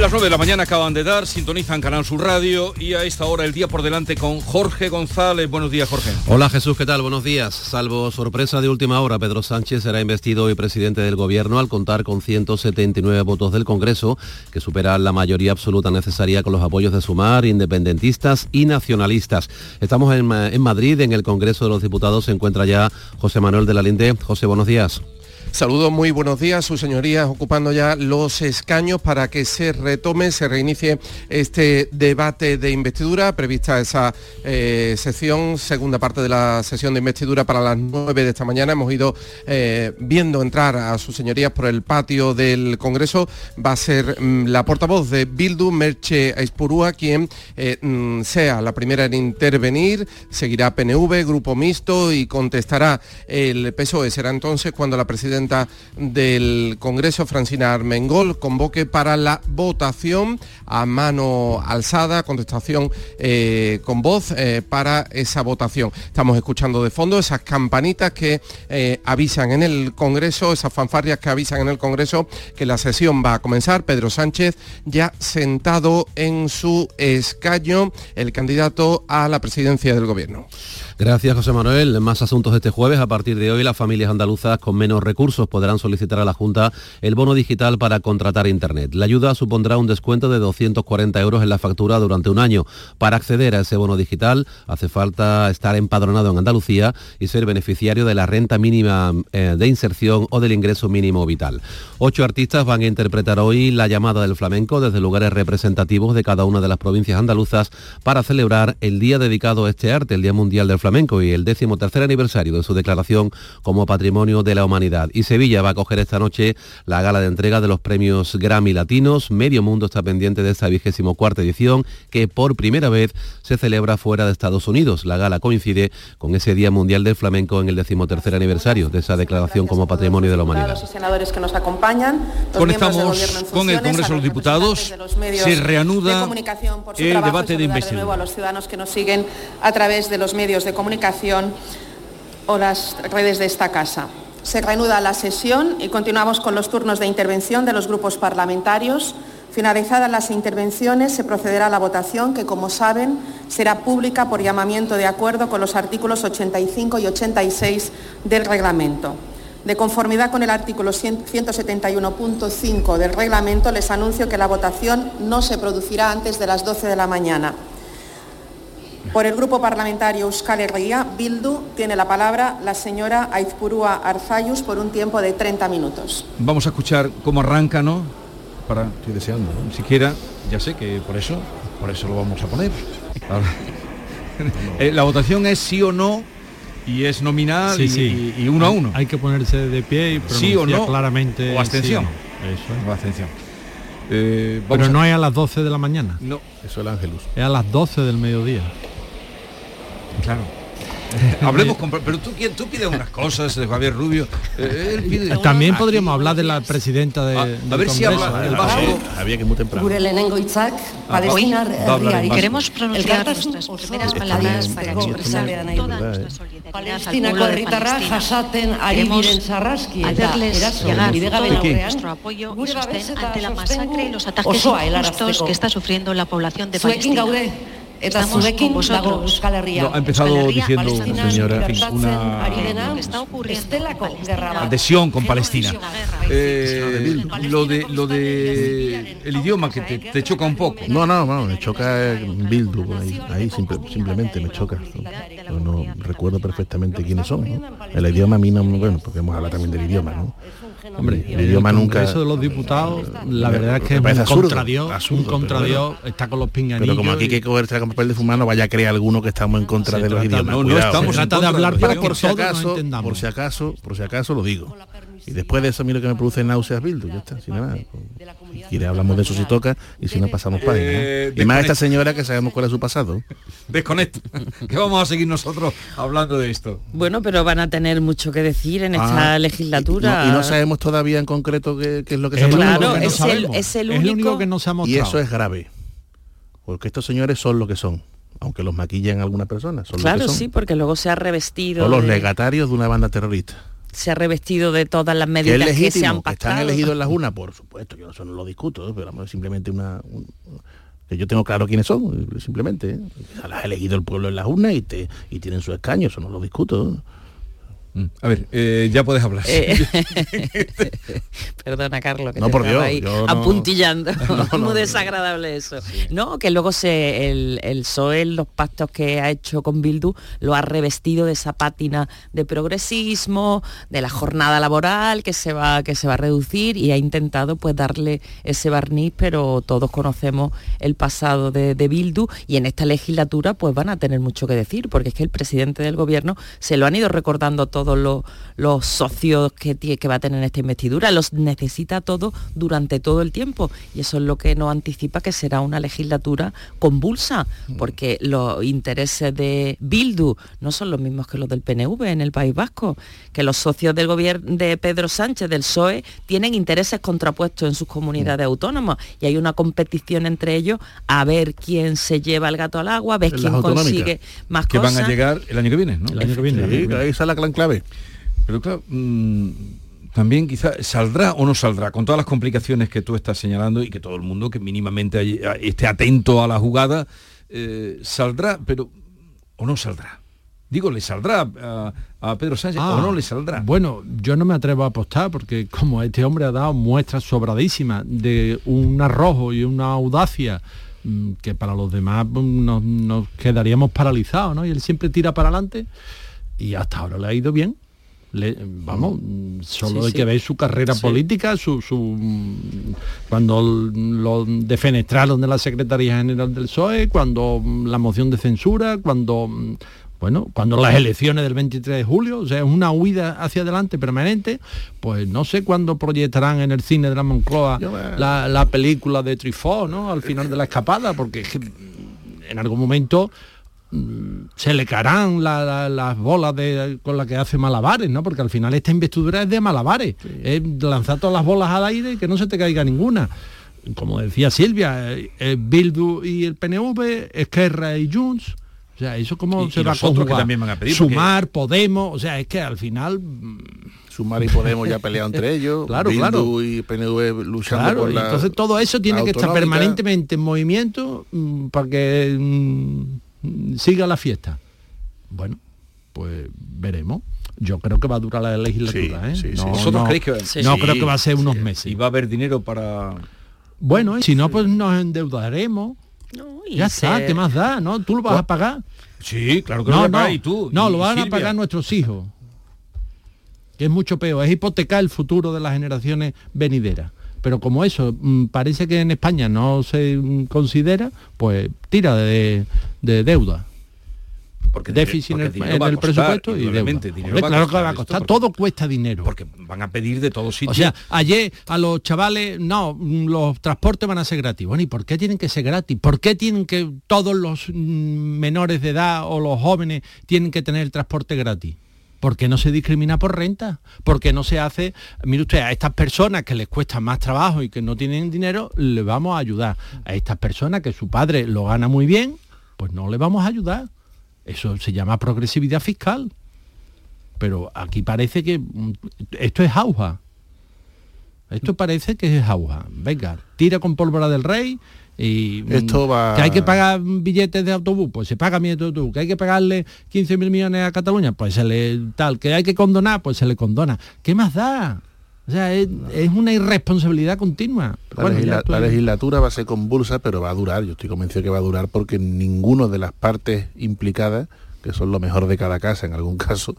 Las 9 de la mañana acaban de dar, sintonizan Canal Sur Radio y a esta hora el día por delante con Jorge González. Buenos días, Jorge. Hola Jesús, ¿qué tal? Buenos días. Salvo sorpresa de última hora, Pedro Sánchez será investido hoy presidente del Gobierno al contar con 179 votos del Congreso, que superan la mayoría absoluta necesaria con los apoyos de Sumar, independentistas y nacionalistas. Estamos en, en Madrid, en el Congreso de los Diputados se encuentra ya José Manuel de la Linde. José, buenos días. Saludos, muy buenos días, sus señorías, ocupando ya los escaños para que se retome, se reinicie este debate de investidura, prevista esa eh, sesión, segunda parte de la sesión de investidura para las 9 de esta mañana. Hemos ido eh, viendo entrar a sus señorías por el patio del Congreso. Va a ser mm, la portavoz de Bildu, Merche Aispurúa, quien eh, mm, sea la primera en intervenir. Seguirá PNV, Grupo Mixto y contestará el PSOE. Será entonces cuando la presidenta del Congreso, Francina Armengol, convoque para la votación a mano alzada, contestación eh, con voz eh, para esa votación. Estamos escuchando de fondo esas campanitas que eh, avisan en el Congreso, esas fanfarrias que avisan en el Congreso que la sesión va a comenzar. Pedro Sánchez ya sentado en su escaño, el candidato a la presidencia del Gobierno. Gracias, José Manuel. Más asuntos este jueves. A partir de hoy, las familias andaluzas con menos recursos podrán solicitar a la Junta el bono digital para contratar Internet. La ayuda supondrá un descuento de 240 euros en la factura durante un año. Para acceder a ese bono digital hace falta estar empadronado en Andalucía y ser beneficiario de la renta mínima eh, de inserción o del ingreso mínimo vital. Ocho artistas van a interpretar hoy la llamada del flamenco desde lugares representativos de cada una de las provincias andaluzas para celebrar el día dedicado a este arte, el Día Mundial del Flamenco y el décimo tercer aniversario de su declaración como Patrimonio de la Humanidad. Y Sevilla va a coger esta noche la gala de entrega de los premios Grammy Latinos. Medio mundo está pendiente de esta vigésimo cuarta edición que por primera vez se celebra fuera de Estados Unidos. La gala coincide con ese Día Mundial del Flamenco en el decimotercer aniversario de esa declaración como Patrimonio de la Humanidad. Los senadores que nos acompañan, Conectamos con el Congreso de los Diputados. se reanuda el debate de investidura. a los ciudadanos que nos siguen a través de los medios de comunicación o las redes de esta casa. Se reanuda la sesión y continuamos con los turnos de intervención de los grupos parlamentarios. Finalizadas las intervenciones, se procederá a la votación que, como saben, será pública por llamamiento de acuerdo con los artículos 85 y 86 del reglamento. De conformidad con el artículo 171.5 del reglamento, les anuncio que la votación no se producirá antes de las 12 de la mañana. Por el Grupo Parlamentario Euskal Herria, Bildu, tiene la palabra la señora Aizpurúa Arzayus por un tiempo de 30 minutos. Vamos a escuchar cómo arranca, ¿no? Para, Estoy deseando. ni siquiera, ya sé que por eso, por eso lo vamos a poner. Ahora, eh, la votación es sí o no y es nominal Sí, y, sí. y- y uno a uno. Hay que ponerse de pie y Sí o pronunciar no, claramente o abstención. sí o no. Eso. O abstención. Eh, Pero a- no es a las 12 de la mañana, no, Eso es el Ángelus. es a las 12 del mediodía. Claro. Hablemos con... Pero tú, qui- tú pides unas cosas de Javier Rubio. eh, él pide- También Aquí- podríamos hablar de la presidenta de, A- a ver si habla ¿eh? el vasco. Había que muy temprano. Gure lehenengo hitzak, Palestina va a hablar en herriari. vasco. Queremos pronunciar nuestras primeras palabras para expresar toda nuestra solidaridad Palestina. jasaten ari diren sarraski eta hacerles eraso aurrean, nuestro apoyo y sostén ante la masacre y los ataques injustos que está sufriendo la población de Zuekin Palestina. Eta con dago vosotros. Euskal Herria. No, ha empezado diciendo Palestina señora, en fin, una estelako gerra adhesión con Palestina. Eh, lo de lo de el idioma que te, te choca un poco. No, no, no, me choca Bildu, ahí, ahí simple- simplemente me choca. Yo no recuerdo perfectamente quiénes son. ¿no? El idioma a mí no, bueno, porque hemos hablado también del idioma, ¿no? Hombre, el idioma el nunca... Congreso de los Diputados, la verdad es que es un absurdo, contra Dios, absurdo, un pero contra bueno. Dios, está con los pinganillos. Pero como aquí hay y- que coger con papel de fumar, no vaya a creer alguno que estamos en contra Se de los trata- idiomas. no, no estamos. Se trata de contra hablar para que por si acaso, por si acaso, por si acaso lo digo. Y después de eso, mira que me produce náuseas Bildu, ya está, sin nada. Si quiere hablamos de eso si toca y si no pasamos página. ¿eh? Eh, y más esta señora que sabemos cuál es su pasado. Desconecta. que vamos a seguir nosotros hablando de esto. Bueno, pero van a tener mucho que decir en Ah, esta y- legislatura. Y, no, y no sabemos todavía en concreto qué, qué es lo que se lo Claro, que no es el- es el lo único- único que no se ha Y mostrado. eso es grave. Porque estos señores son lo que son. Aunque los maquillen algunas personas. Son lo Claro, que son. sí, porque luego se ha revestido. Son los de- legatarios de una banda terrorista. Se ha revestido de todas las Que medidas que, se han que están pactado. elegidos en las urnas, por supuesto, yo eso no lo discuto, pero es simplemente una... un- que yo tengo claro quiénes son, simplemente. ¿eh? Las ha elegido el pueblo en las urnas y, te, y tienen su escaño, eso no lo discuto. ¿eh? Mm. A ver, eh, ya puedes hablar. Eh, Perdona, Carlos, que No, te por estaba Dios, ahí yo no- apuntillando. no, Muy desagradable eso. No, que luego se el, el PSOE, los pactos que ha hecho con Bildu, lo ha revestido de esa pátina de progresismo, de la jornada laboral que se va, que se va a reducir y ha intentado pues darle ese barniz, pero todos conocemos el pasado de, de Bildu y en esta legislatura pues van a tener mucho que decir, porque es que el presidente del gobierno se lo han ido recordando todos los, los socios que, tie- que va a tener en esta investidura, los necesita todos durante todo el tiempo y eso es lo que nos anticipa que será una legislatura convulsa, porque los intereses de Bildu no son los mismos que los del PNV en el País Vasco, que los socios del gobierno de Pedro Sánchez, del PSOE, tienen intereses contrapuestos en sus comunidades autónomas y hay una competición entre ellos a ver quién se lleva el gato al agua, a ver En quién consigue más que cosas. van a llegar el año que viene, ¿no? El año que viene. Sí, ahí está la gran Pero claro, mm, también quizá saldrá o no saldrá, con todas las complicaciones que tú estás señalando y que todo el mundo que mínimamente hay- esté atento a la jugada, eh, saldrá, pero o no saldrá. Digo, ¿le saldrá a, a Pedro Sánchez Ah, o no le saldrá? Bueno, yo no me atrevo a apostar porque como este hombre ha dado muestras sobradísimas de un arrojo y una audacia mm, que para los demás mm, nos, nos quedaríamos paralizados, ¿no? Y él siempre tira para adelante y hasta ahora le ha ido bien. Le- vamos, mm, solo Sí, hay sí. que ver su carrera Sí. política, su, su cuando lo defenestraron de la Secretaría General del PSOE, cuando mm, la moción de censura, cuando mm, bueno, cuando las elecciones del 23 de julio, o sea, es una huida hacia adelante permanente, pues no sé cuándo proyectarán en el cine de la Moncloa Yo, eh, la, la película de Trifó, ¿no? Al final de la escapada, porque en algún momento se le caerán la- la- las bolas de, con las que hace malabares, ¿no? Porque al final esta investidura es de malabares, es lanzar todas las bolas al aire y que no se te caiga ninguna. Como decía Silvia, eh, eh, Bildu y el PNV, Esquerra y Junts, o sea, eso cómo Y- se y va a los otros que conjugar. también van a pedir, porque- Sumar, Podemos, o sea, es que al final mm, Sumar y Podemos ya peleado entre ellos. Claro, Bildu claro. y PNV luchando Claro, por y la entonces todo eso tiene que estar permanentemente en movimiento mm, para que mm, siga la fiesta. Bueno, pues veremos. Yo creo que va a durar la legislatura, Sí, ¿eh? sí, sí. No, ¿Vosotros no- creéis que no Sí, creo que va a ser unos Y meses. va a haber dinero para... Bueno, y si no, pues nos endeudaremos. No, y Ya está, se- ¿qué más da? ¿No? ¿Tú lo vas a pagar? Sí, claro que No, lo no, va a pagar, y tú. no, y lo van a pagar nuestros hijos. Que es mucho peor, es hipotecar el futuro de las generaciones venideras. Pero como eso mm, parece que en España no se mm, considera, pues tira de, de deuda. Porque Déficit porque en el, en presupuesto y deuda. Hombre, claro que va a costar, porque- todo cuesta dinero. Porque van a pedir de todos sitios. O sea, ayer a los chavales, no, mm, los transportes van a ser gratis. Bueno, ¿y por qué tienen que ser gratis? ¿Por qué tienen que todos los menores de edad o los jóvenes tienen que tener el transporte gratis? ¿Por qué no se discrimina por renta? ¿Por qué no se hace, mire usted, a estas personas que les cuesta más trabajo y que no tienen dinero, le vamos a ayudar. A estas personas que su padre lo gana muy bien, pues no le vamos a ayudar. Eso se llama progresividad fiscal. Pero aquí parece que mm, esto es auja. Esto parece que es auja. Venga, tira con pólvora del rey y mm, Esto va- que hay que pagar billetes de autobús, pues se paga billetes de autobús, que hay que pagarle 15 mil millones a Cataluña, pues se le tal, que hay que condonar, pues se le condona. ¿Qué más da? O sea, es, es una irresponsabilidad continua. La, Bueno, legisla- la legislatura va a ser convulsa, pero va a durar. Yo estoy convencido que va a durar porque ninguno de las partes implicadas, que son lo mejor de cada casa en algún caso,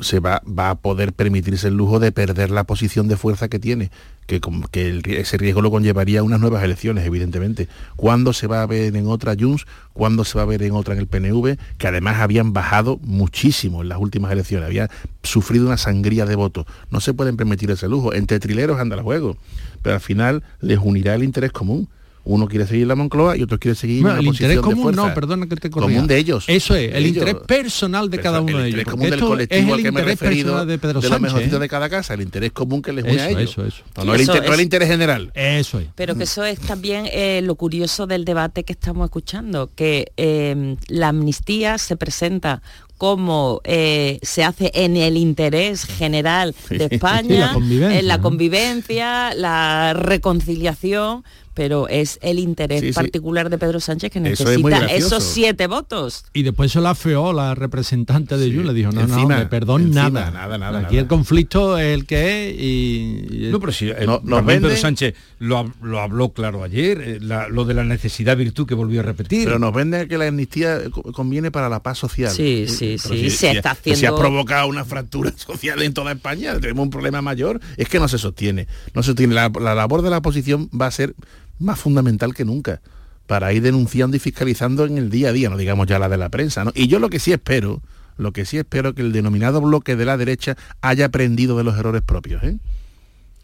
se va, va a poder permitirse el lujo de perder la posición de fuerza que tiene, que, que ese riesgo lo conllevaría a unas nuevas elecciones, evidentemente. ¿Cuándo se va a ver en otra Junts? ¿Cuándo se va a ver en otra en el PNV? Que además habían bajado muchísimo en las últimas elecciones, habían sufrido una sangría de votos. No se pueden permitir ese lujo. Entre trileros anda el juego, pero al final les unirá el interés común. Uno quiere seguir la Moncloa y otro quiere seguir Bueno, una el posición interés de común fuerza. no, perdona que te corrija. Común de ellos. Eso es, el Ellos. interés personal de cada uno el de interés ellos. común porque del esto colectivo es al el que me he interés referido personal de Pedro de los Sánchez. mejorcitos de cada casa, el interés común que les une a Eso, ellos. eso, eso. No, no el, no el es- interés general. Eso es. Pero que eso es también eh, lo curioso del debate que estamos escuchando, que eh, la amnistía se presenta cómo eh, se hace en el interés general de España, Sí, la convivencia, en la ¿no? convivencia, la reconciliación, pero es el interés Sí, sí. particular de Pedro Sánchez que es necesita esos siete votos. Y después se la feó la representante de Jun, le dijo, no, Encima, no, me perdón encima, nada. nada, nada, Aquí nada. el conflicto es el que es y... y- No, pero si eh, No- nos también Pedro Sánchez lo, lo habló claro ayer, eh, la- lo de la necesidad virtud que volvió a repetir. Pero nos vende que la amnistía co- conviene para la paz social. Sí, sí, Pero sí, se está Si ha haciendo- provocado una fractura social en toda España, tenemos un problema mayor, es que no se sostiene. No se sostiene. La, la labor de la oposición va a ser más fundamental que nunca para ir denunciando y fiscalizando en el día a día, no digamos ya la de la prensa. ¿no? Y yo lo que sí espero, lo que sí espero que el denominado bloque de la derecha haya aprendido de los errores propios. ¿eh?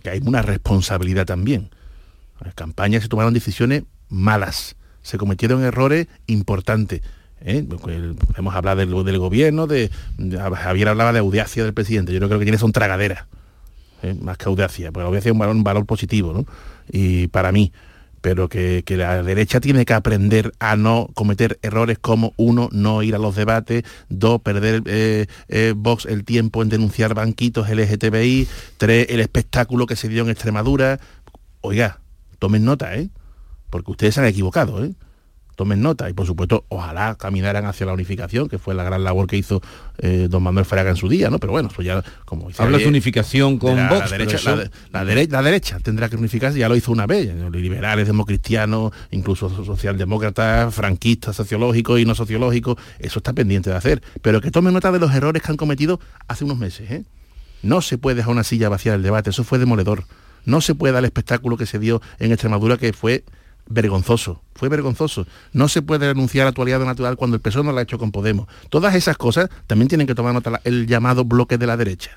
Que hay una responsabilidad también. En las campañas se tomaron decisiones malas, se cometieron errores importantes. ¿eh? Podemos hablar del, gobierno, de, de- Javier hablaba de audacia del presidente, yo no creo que tiene son tragaderas, ¿eh? más que audacia, porque la audacia es un valor, un valor positivo, ¿no? Y para mí, pero que, que la derecha tiene que aprender a no cometer errores como uno, no ir a los debates, dos, perder eh, eh, Vox el tiempo en denunciar banquitos LGTBI, tres, el espectáculo que se dio en Extremadura. Oiga, tomen nota, ¿eh? Porque ustedes se han equivocado, ¿eh? Tomen nota y por supuesto ojalá caminaran hacia la unificación, que fue la gran labor que hizo eh, don Manuel Fraga en su día, ¿no? Pero bueno, eso ya como dice Hablas de unificación con de la, Vox, la derecha, eso- la, de- la dere- la derecha tendrá que unificarse, ya lo hizo una vez, los liberales, democristianos, incluso so- socialdemócratas, franquistas, sociológicos y no sociológicos, eso está pendiente de hacer. Pero que tomen nota de los errores que han cometido hace unos meses. ¿eh? No se puede dejar una silla vacía del debate, eso fue demoledor. No se puede dar el espectáculo que se dio en Extremadura que fue vergonzoso, fue vergonzoso. No se puede denunciar la actualidad natural cuando el PSOE no lo ha hecho con Podemos. Todas esas cosas también tienen que tomar nota el llamado bloque de la derecha.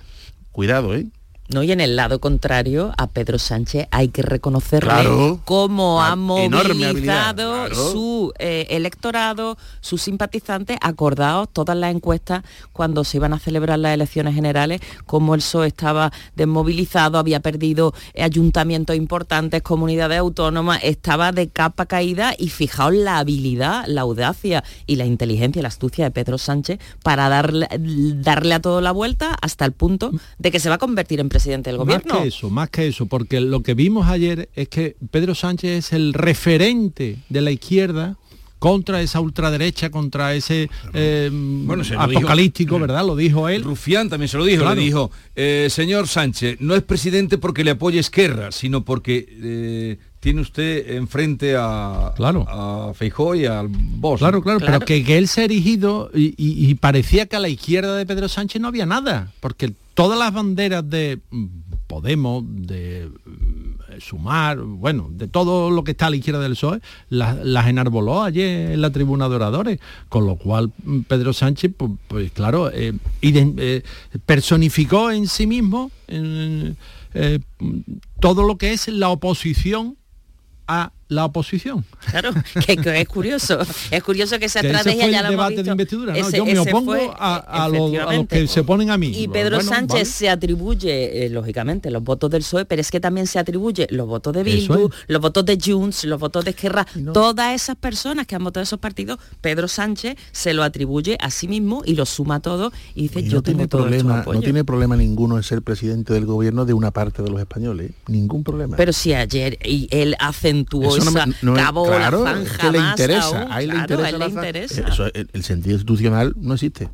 Cuidado, ¿eh? ¿No? Y en el lado contrario, a Pedro Sánchez hay que reconocerle Claro. cómo ha movilizado claro. su eh, electorado, sus simpatizantes, acordados todas las encuestas cuando se iban a celebrar las elecciones generales, cómo el PSOE estaba desmovilizado, había perdido ayuntamientos importantes, comunidades autónomas, estaba de capa caída y fijaos la habilidad, la audacia y la inteligencia la astucia de Pedro Sánchez para darle, darle a todo la vuelta hasta el punto de que se va a convertir en presidente del gobierno. Más que eso, más que eso, porque lo que vimos ayer es que Pedro Sánchez es el referente de la izquierda contra esa ultraderecha, contra ese eh, Bueno, se lo dijo- apocalíptico, ¿verdad? Lo dijo él. Rufián también se lo dijo, Claro. le dijo, eh, señor Sánchez, no es presidente porque le apoye Esquerra, sino porque eh, tiene usted enfrente a, Claro. a Feijó y al Bosch. Claro, claro, Claro. pero que, que él se ha erigido y, y- y parecía que a la izquierda de Pedro Sánchez no había nada, porque todas las banderas de mm, Podemos, de mm, Sumar, bueno, de todo lo que está a la izquierda del PSOE, las, enarboló ayer en la tribuna de oradores, con lo cual mm, Pedro Sánchez, pues, claro, eh, eh, personificó en sí mismo eh, todo lo que es la oposición a la oposición. Claro, que, que es curioso. Es curioso que esa Que ese estrategia fue ya el la hemos debate de investidura, ¿no? Ese- Yo me ese opongo fue, a, a los, a los que se ponen a mí. Y Pedro Bueno, Sánchez vale. se atribuye, eh, lógicamente, los votos del PSOE, pero es que también se atribuye los votos de Bildu, es. los votos de Junts, los votos de Esquerra, todas esas personas que han votado esos partidos, Pedro Sánchez se lo atribuye a sí mismo y lo suma todo y dice Y yo no tengo tiene todo esto problema, apoyo". no tiene problema ninguno en ser presidente del gobierno de una parte de los españoles, ningún problema. Pero si ayer y él acentuó Eso no me- esa no me- cabo claro, la es franja que le interesa, aún, a él le claro, interesa a él le interesa. Eso, el, el sentido institucional no existe.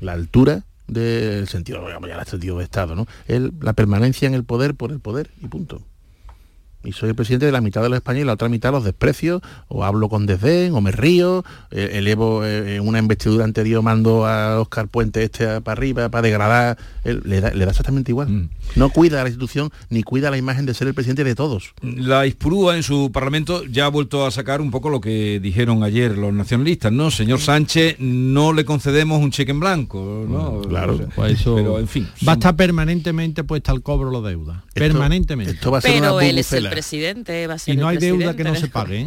La altura del sentido, ya el sentido de Estado, ¿no? El- la permanencia en el poder por el poder y punto. Y soy el presidente de la mitad de los españoles y la otra mitad los desprecio, o hablo con desdén, o me río, eh, elevo eh, una investidura anterior, mando a Oscar Puente este a- para arriba, para degradar, le, da, le da exactamente igual. Mm. No cuida a la institución, ni cuida la imagen de ser el presidente de todos. La Ispurúa en su parlamento ya ha vuelto a sacar un poco lo que dijeron ayer los nacionalistas, ¿no? Señor Sánchez, no le concedemos un cheque en blanco, ¿no? claro. O sea, Pues eso pero en fin. va a son- estar permanentemente puesta al cobro la deuda. Esto- permanentemente. Esto va a ser Pero una bubucela. presidente, va a ser y no hay deuda que no se pague. ¿eh?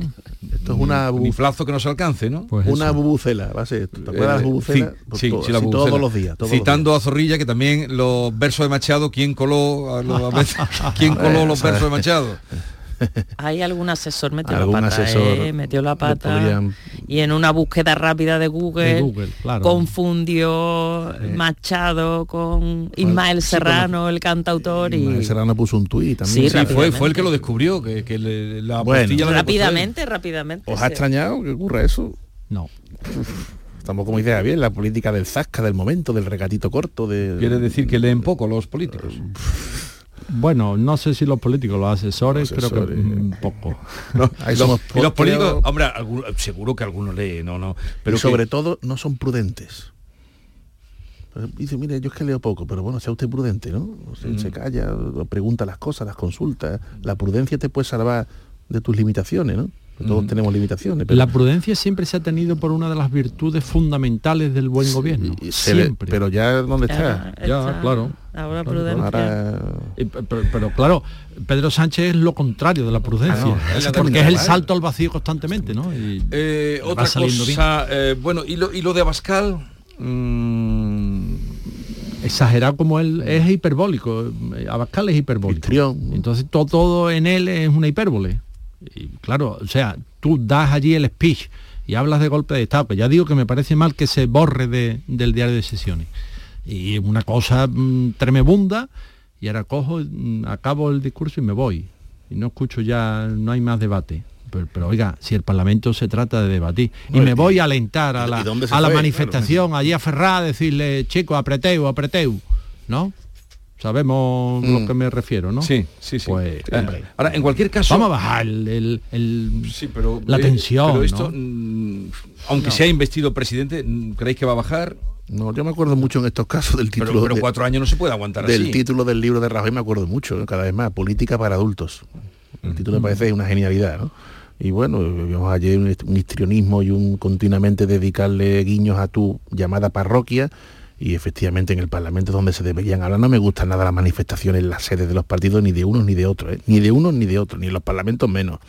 Esto es una, un inflazo que no se alcance, ¿no? Pues una bubucela, va a ser esto. ¿Te acuerdas Eh, sí, Pues sí, todo- sí, la así bubucela. todos los días. todos los Citando días. a Zorrilla que también los versos de Machado, ¿quién coló a los- a veces- quién coló los versos de Machado? Hay algún asesor metió Algún la pata, asesor ¿eh? metió la le pata podrían- y en una búsqueda rápida de Google, De Google, claro. confundió Machado con Ismael sí, Serrano, el cantautor y Ismael Serrano puso un tuit también. Sí, Sí, fue, el que lo descubrió, que, que le- la Bueno. rápidamente, rápidamente. ¿Os ha sí. extrañado que ocurra eso? No. Estamos como idea bien, la política del zasca, del momento, del regatito corto, de... Quiere decir que leen poco los políticos. Bueno, no sé si los políticos, los asesores, Los creo que mm, poco. Ahí Y somos los, y los po- políticos, creo- hombre, seguro que algunos leen, no, no. pero sobre que- todo no son prudentes. Dice, mire, yo es que leo poco, pero bueno, sea usted prudente, ¿no? O sea, Mm. Se calla, pregunta las cosas, las consulta. La prudencia te puede salvar de tus limitaciones, ¿no? Todos Mm. tenemos limitaciones. Pero, La prudencia siempre se ha tenido por una de las virtudes fundamentales del buen gobierno. y se le- siempre. pero ya ¿dónde Ahora está? Ya, está- claro. Ahora prudencia. Ahora Pero, pero claro, Pedro Sánchez es lo contrario de la prudencia, Ah, no, es la porque es el salto al vacío constantemente, ¿no? Y Eh, va otra saliendo bien. cosa, eh, bueno, y lo, y lo de Abascal, mm, exagerado como él es hiperbólico, eh, Abascal es hiperbólico. Histrión. Entonces todo, todo en él es una hipérbole. Y claro, o sea, tú das allí el speech y hablas de golpe de Estado, que ya digo que me parece mal que se borre de- del diario de sesiones. Y una cosa mm, tremebunda, y ahora cojo, mm, acabo el discurso y me voy. Y no escucho ya, no hay más debate. Pero, pero, oiga, si el Parlamento se trata de debatir. Y me voy a alentar a ¿y la, a la fue? manifestación, allí a Ferrá, a decirle, chicos, apreteu, apreteu. ¿No? Sabemos Mm. lo que me refiero, ¿no? sí, sí, sí. Pues, Eh, hombre. ahora, en cualquier caso... Vamos a bajar el, el- el- Sí, pero, la eh, tensión. Pero esto, ¿no? mm, aunque sea investido presidente, mm, ¿creéis que va a bajar? No, yo me acuerdo mucho en estos casos del Pero, título pero de- cuatro años no se puede aguantar del así. título del libro de Rajoy me acuerdo mucho, ¿no? cada vez más, Política para adultos. El título me parece una genialidad, ¿no? Y bueno, vimos ayer un histrionismo y un continuamente dedicarle guiños a tu llamada parroquia y efectivamente en el Parlamento donde se deberían hablar. No me gustan nada las manifestaciones en las sedes de los partidos, ni de unos ni de otros, ¿eh? ni de unos ni de otros, ni en los parlamentos menos.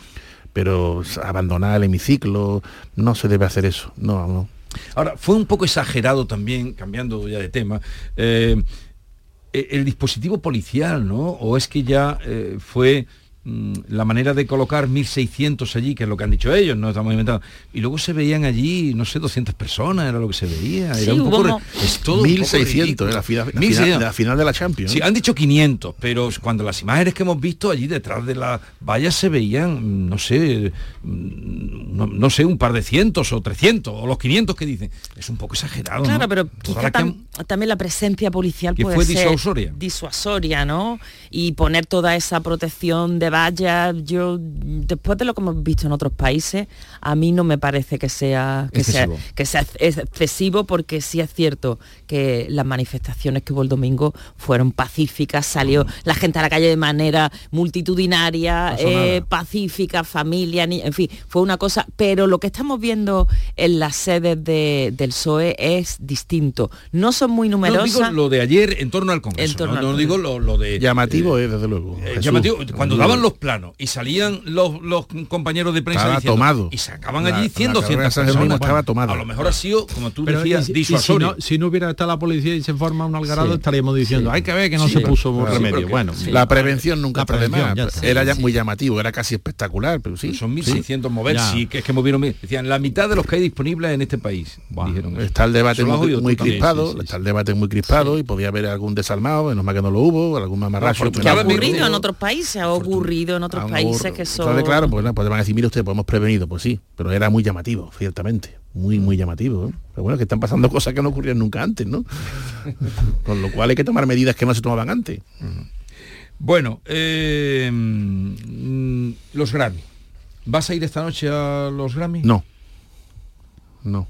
Pero abandonar el hemiciclo, no se debe hacer eso. No, no. Ahora, fue un poco exagerado también, cambiando ya de tema, eh, eh, el dispositivo policial, ¿no? O es que ya eh, fue la manera de colocar 1.600 allí, que es lo que han dicho ellos, no estamos inventando. Y luego se veían allí, no sé, 200 personas, era lo que se veía. Sí, Era un poco, es todo un poco 1600, ridículo. ¿eh? la, final, la 1600. final- la final de la Champions. Sí, han dicho 500, pero cuando las imágenes que hemos visto allí detrás de la valla se veían, mm, no sé, mm, no, no sé, un par de cientos o 300 o los 500 que dicen. Es un poco exagerado. Claro, ¿no? pero quizá que tam- han- también la presencia policial Que puede fue ser disuasoria. disuasoria, ¿no? Y poner toda esa protección de vallas, yo después de lo que hemos visto en otros países, a mí no me parece que sea que sea, Excesivo. que sea ex- excesivo porque sí es cierto que las manifestaciones que hubo el domingo fueron pacíficas, salió la gente a la calle de manera multitudinaria, eh, pacífica, familia, ni- en fin, fue una cosa, pero lo que estamos viendo en las sedes de- del PSOE es distinto. No son muy No, numerosas. digo lo de ayer en torno al Congreso. En torno no, al no Congreso. digo lo, lo de... Llamativo es, desde luego. Eh, llamativo, cuando daban los planos y salían los, los compañeros de prensa Estaba diciendo- tomado. y sacaban La- allí la 100, carrera 200 de San Jerónimo personas. estaba tomada. A lo mejor ha sido, como tú Pero decías, y si- y si, disuasorio. no, si no hubiera estado la policía y se forma un algarado, Sí. estaríamos diciendo, hay que ver que no Sí, se puso claro, remedio. bueno, sí. La prevención nunca La prevención, más. ya está. Era ya Sí, muy llamativo, era casi espectacular, pero sí. Son sí. 1.600 mover, sí, que es que movieron mil. Decían, la mitad de los que hay disponibles en este país. Dijeron. Está el debate muy, crispado, sí, sí, está el debate muy crispado y podía haber algún desalmado, menos mal que no lo hubo, algún mamarracho. Que ha ocurrido en otros países, ha ocurrido en otros países que son... Claro, pues, pues van a decir, mire usted, pues hemos prevenido, pues sí, pero era muy llamativo, ciertamente, muy, muy llamativo. ¿eh? Pero bueno, que están pasando cosas que no ocurrían nunca antes, ¿no? Con lo cual hay que tomar medidas que no se tomaban antes. Bueno, eh, mm, los Grammy. ¿Vas a ir esta noche a los Grammy? No. No.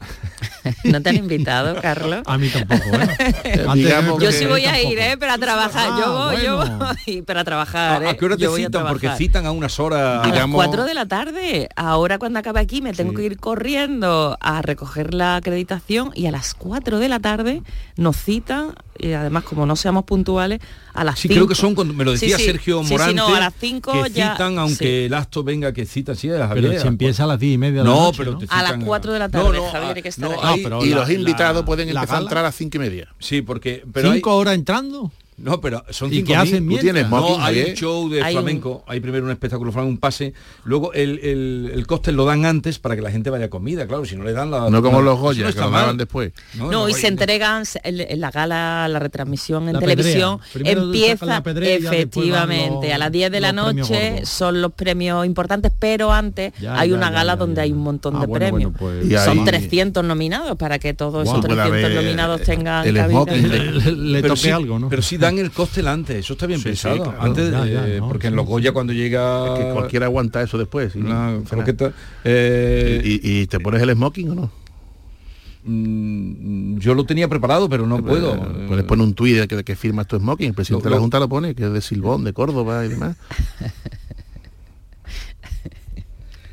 ¿No te han invitado, Carlos? a mí tampoco, ¿eh? Digamos Yo sí voy a tampoco. ir, ¿eh? Para trabajar. yo Ah, voy, yo voy para ¿A, trabajar. a ¿eh? qué hora te Yo voy a citan? Porque citan a unas horas... A las digamos- 4 de la tarde. Ahora cuando acabe aquí me tengo que ir corriendo a recoger la acreditación y a las 4 de la tarde nos citan, y además como no seamos puntuales, a las Sí, 5. creo que son, cuando me lo decía sí. Sergio Sí, sí, Morante, no, a las 5 que ya... citan, aunque sí. el acto venga que cita, sí, a Pero si empieza a las 10 y media de la No, noche, pero ¿no? te A las citan 4 de la No, tarde, no, Javier, a- hay que estar no, hay- pero y la- los invitados la- pueden empezar a entrar a las cinco y media. Sí, porque... Pero hay- ¿Cinco horas entrando? No, pero son ¿Y 5.000. qué hacen tienes No, hay ¿eh? un show de Hay un- flamenco, hay primero un espectáculo flamenco, un pase, luego el, el, el cóctel lo dan antes para que la gente vaya a comida, claro, si no le dan la... No como los Goya, no que lo daban después. No, y no, se entregan en la gala, la retransmisión en La televisión, empieza pedrea y efectivamente los- a las 10 de la noche son los premios importantes, pero antes Ya, hay ya, una gala ya, donde ya. hay un montón Ah, de bueno, premios. bueno, pues- Y son ahí- 300 nominados para que todos Guau. esos Puede 300 haber, nominados eh, tengan le, sí, algo, ¿no? Pero sí dan el cóctel antes, eso está bien Sí, sí, pensado. claro. antes, Ya, ya, eh, no, porque en los sí. Goya cuando llega que cualquiera aguanta eso después. eh, ¿Y, y te pones el smoking o no? mm, yo lo tenía preparado, pero no puedo. Eh, Puedes poner un tuit de que, de que firmas tu smoking, el presidente Lo- de la lo- Junta lo pone, que es de Silbón, de Córdoba y demás.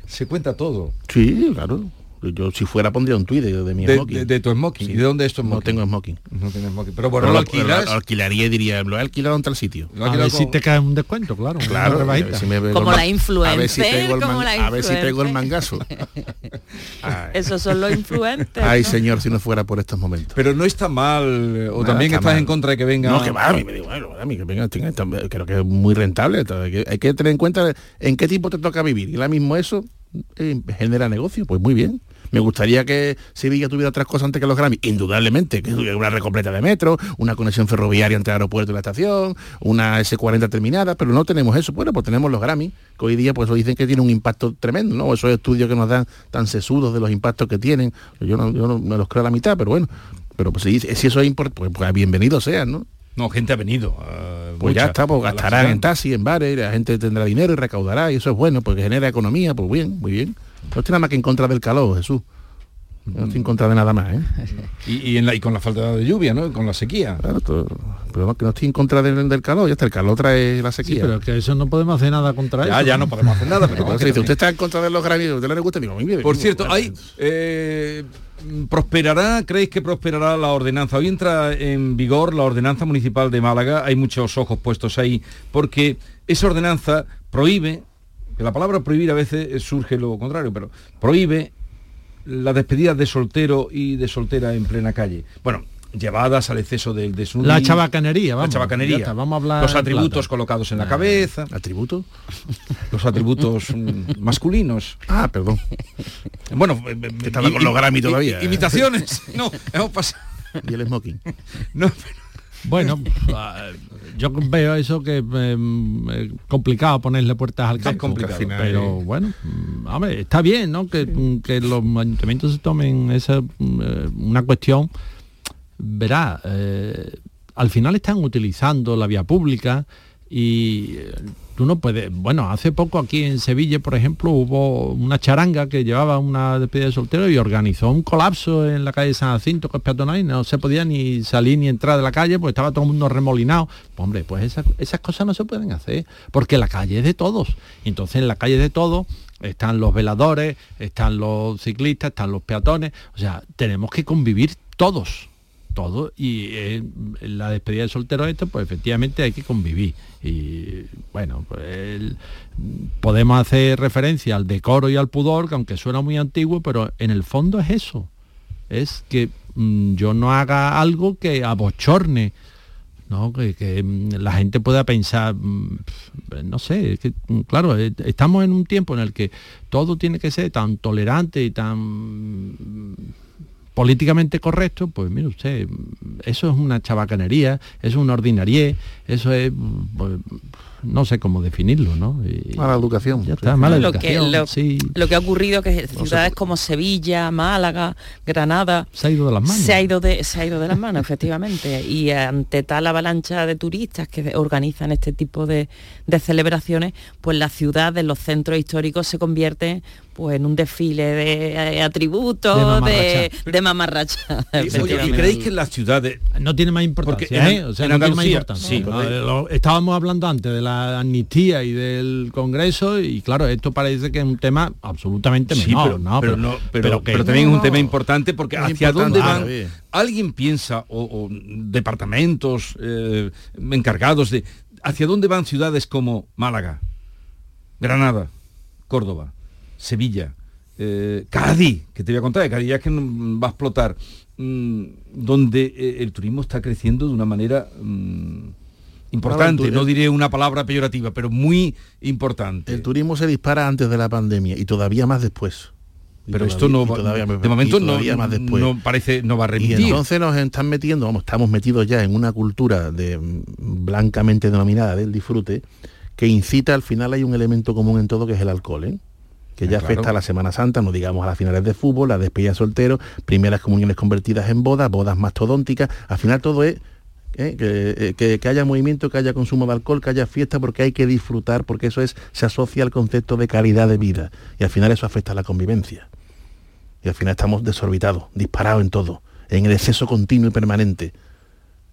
Se cuenta todo. Sí, claro. Yo si fuera pondría un tuit de, de mi De, smoking. de- de tu smoking. Sí. ¿Y de dónde es tu No tengo smoking. No tienes smoking. Pero bueno, Pero lo lo, alquilas. lo alquilaría y diría, lo he alquilado en tal sitio. lo A ver si te cae un descuento, claro. Claro, a rebajita. ver si me pego Como la influencer, a ver si pego el, como man- la a ver si pego el influencer. mangazo. Esos son los influentes. ay, ¿no? señor, si no fuera por estos momentos. Pero no está mal, eh, o Nada, también está estás mal. en contra de que venga... No, que va, a mí me digo, bueno, a mí que venga, tenga- creo que es muy rentable. todo, Hay que, hay que tener en cuenta en qué tipo te toca vivir. Y ahora mismo eso eh, genera negocio, pues muy bien. Me gustaría que Sevilla tuviera otras cosas antes que los Grammy, indudablemente, que hubiera una recompleta de metro, una conexión ferroviaria entre el aeropuerto y la estación, una S40 terminada, pero no tenemos eso. Bueno, pues tenemos los Grammy, que hoy día pues dicen que tiene un impacto tremendo, ¿no? Esos estudios que nos dan tan sesudos de los impactos que tienen. Yo no, yo no me los creo a la mitad, pero bueno. Pero pues si, si eso es importante, pues, pues bienvenido sean, ¿no? No, gente ha venido. eh, Pues mucha, ya está, pues gastarán en taxi, en bares, la gente tendrá dinero y recaudará, y eso es bueno, porque genera economía, pues bien, muy bien. No estoy nada más que en contra del calor, Jesús. No estoy en contra de nada más, ¿eh? Y, y en la, y con la falta de lluvia, ¿no? Con la sequía. Claro, todo- pero no, que no estoy en contra del, del calor, ya está, el calor trae la Sí, sequía. pero que eso no podemos hacer nada contra Ya, eso. ya no podemos hacer nada, pero... También- usted está en contra de los ¿a usted le gusta? Digo, Por cierto, bueno, hay eh, prosperará, creéis que prosperará la ordenanza. Hoy entra en vigor la ordenanza municipal de Málaga. Hay muchos ojos puestos ahí porque esa ordenanza prohíbe, la palabra prohibir a veces surge lo contrario, pero prohíbe las despedidas de soltero y de soltera en plena calle. Bueno, llevadas al exceso del desnudismo. La chabacanería, vamos. La chabacanería. está, vamos a hablar Los atributos plata. colocados en la cabeza, ¿Atributo? los atributos mm, masculinos. Ah, perdón. Bueno, eh, eh, Que está con los Grammy todavía, eh. Imitaciones. No, hemos pasado. Y el smoking. No, Bueno, ah, yo veo eso que em, eh, complicado ponerle puertas al Es campo. complicado, final, pero eh. bueno, mm, hombre, está bien, ¿no? Que, mm, que los ayuntamientos se tomen esa mm, eh, una cuestión. Verá, eh, al final están utilizando la vía pública y eh, tú no puedes. Bueno, hace poco aquí en Sevilla, por ejemplo, hubo una charanga que llevaba una despedida de soltero y organizó un colapso en la calle San Jacinto, que es peatonal, y no se podía ni salir ni entrar de la calle, pues estaba todo el mundo remolinado. Pues, hombre, pues esas, esas cosas no se pueden hacer, porque la calle es de todos. Entonces en la calle de todos están los veladores, están los ciclistas, están los peatones. O sea, tenemos que convivir todos todo y eh, la despedida de soltero esto pues efectivamente hay que convivir y bueno pues podemos hacer referencia al decoro y al pudor que aunque suena muy antiguo pero en el fondo es eso es que mm, yo no haga algo que abochorne ¿no? que, mm, la gente pueda pensar, mm, no sé, que, claro, eh, estamos en un tiempo en el que todo tiene que ser tan tolerante y tan políticamente correcto, pues mire usted, eso es una chabacanería, eso es una ordinariez, eso es, pues, no sé cómo definirlo, ¿no? Y- Mala educación. Ya está, Sí. mala lo que, lo, sí. lo que ha ocurrido que ciudades como Sevilla, Málaga, Granada Se ha ido de las manos. se ha ido de se ha ido de las manos efectivamente y ante tal avalancha de turistas que organizan este tipo de, de celebraciones pues la ciudad de los centros históricos se convierte pues en un desfile de eh, atributos de, de mamarracha Y, oye, ¿y efectivamente. creéis que en las ciudades no tiene más importancia, Porque en- ¿eh? O sea, en no tiene más importancia. sí. No, lo- estábamos hablando antes de la amnistía y del Congreso y claro, esto parece que es un tema absolutamente Sí, menor, pero, ¿no? pero, no, pero, que- pero también es un tema importante porque es hacia importante, dónde van claro, alguien piensa o, o departamentos eh, encargados de hacia dónde van ciudades como Málaga, Granada, Córdoba, Sevilla, eh, Cádiz, que te voy a contar, de Cádiz ya que no- va a explotar, mm, donde eh, el turismo está creciendo de una manera mm, Importante, no diré una palabra peyorativa, pero muy importante. El turismo se dispara antes de la pandemia y todavía más después. Y pero todavía- esto no y va, todavía- de momento y no, más después. no parece, no va a Y remitir. entonces nos están metiendo, vamos, estamos metidos ya en una cultura de mm, blancamente denominada del disfrute que incita al final hay un elemento común en todo que es el alcohol, ¿eh? Que ya Ah, claro. afecta a la Semana Santa, no digamos a las finales de fútbol, las despedidas de solteros, primeras comuniones convertidas en bodas, bodas mastodónticas, al final todo es ¿eh? que, eh, que- que haya movimiento, que haya consumo de alcohol, que haya fiesta, porque hay que disfrutar, porque eso es, se asocia al concepto de calidad de vida. Y al final eso afecta a la convivencia. Y al final estamos desorbitados, disparados en todo, en el exceso continuo y permanente.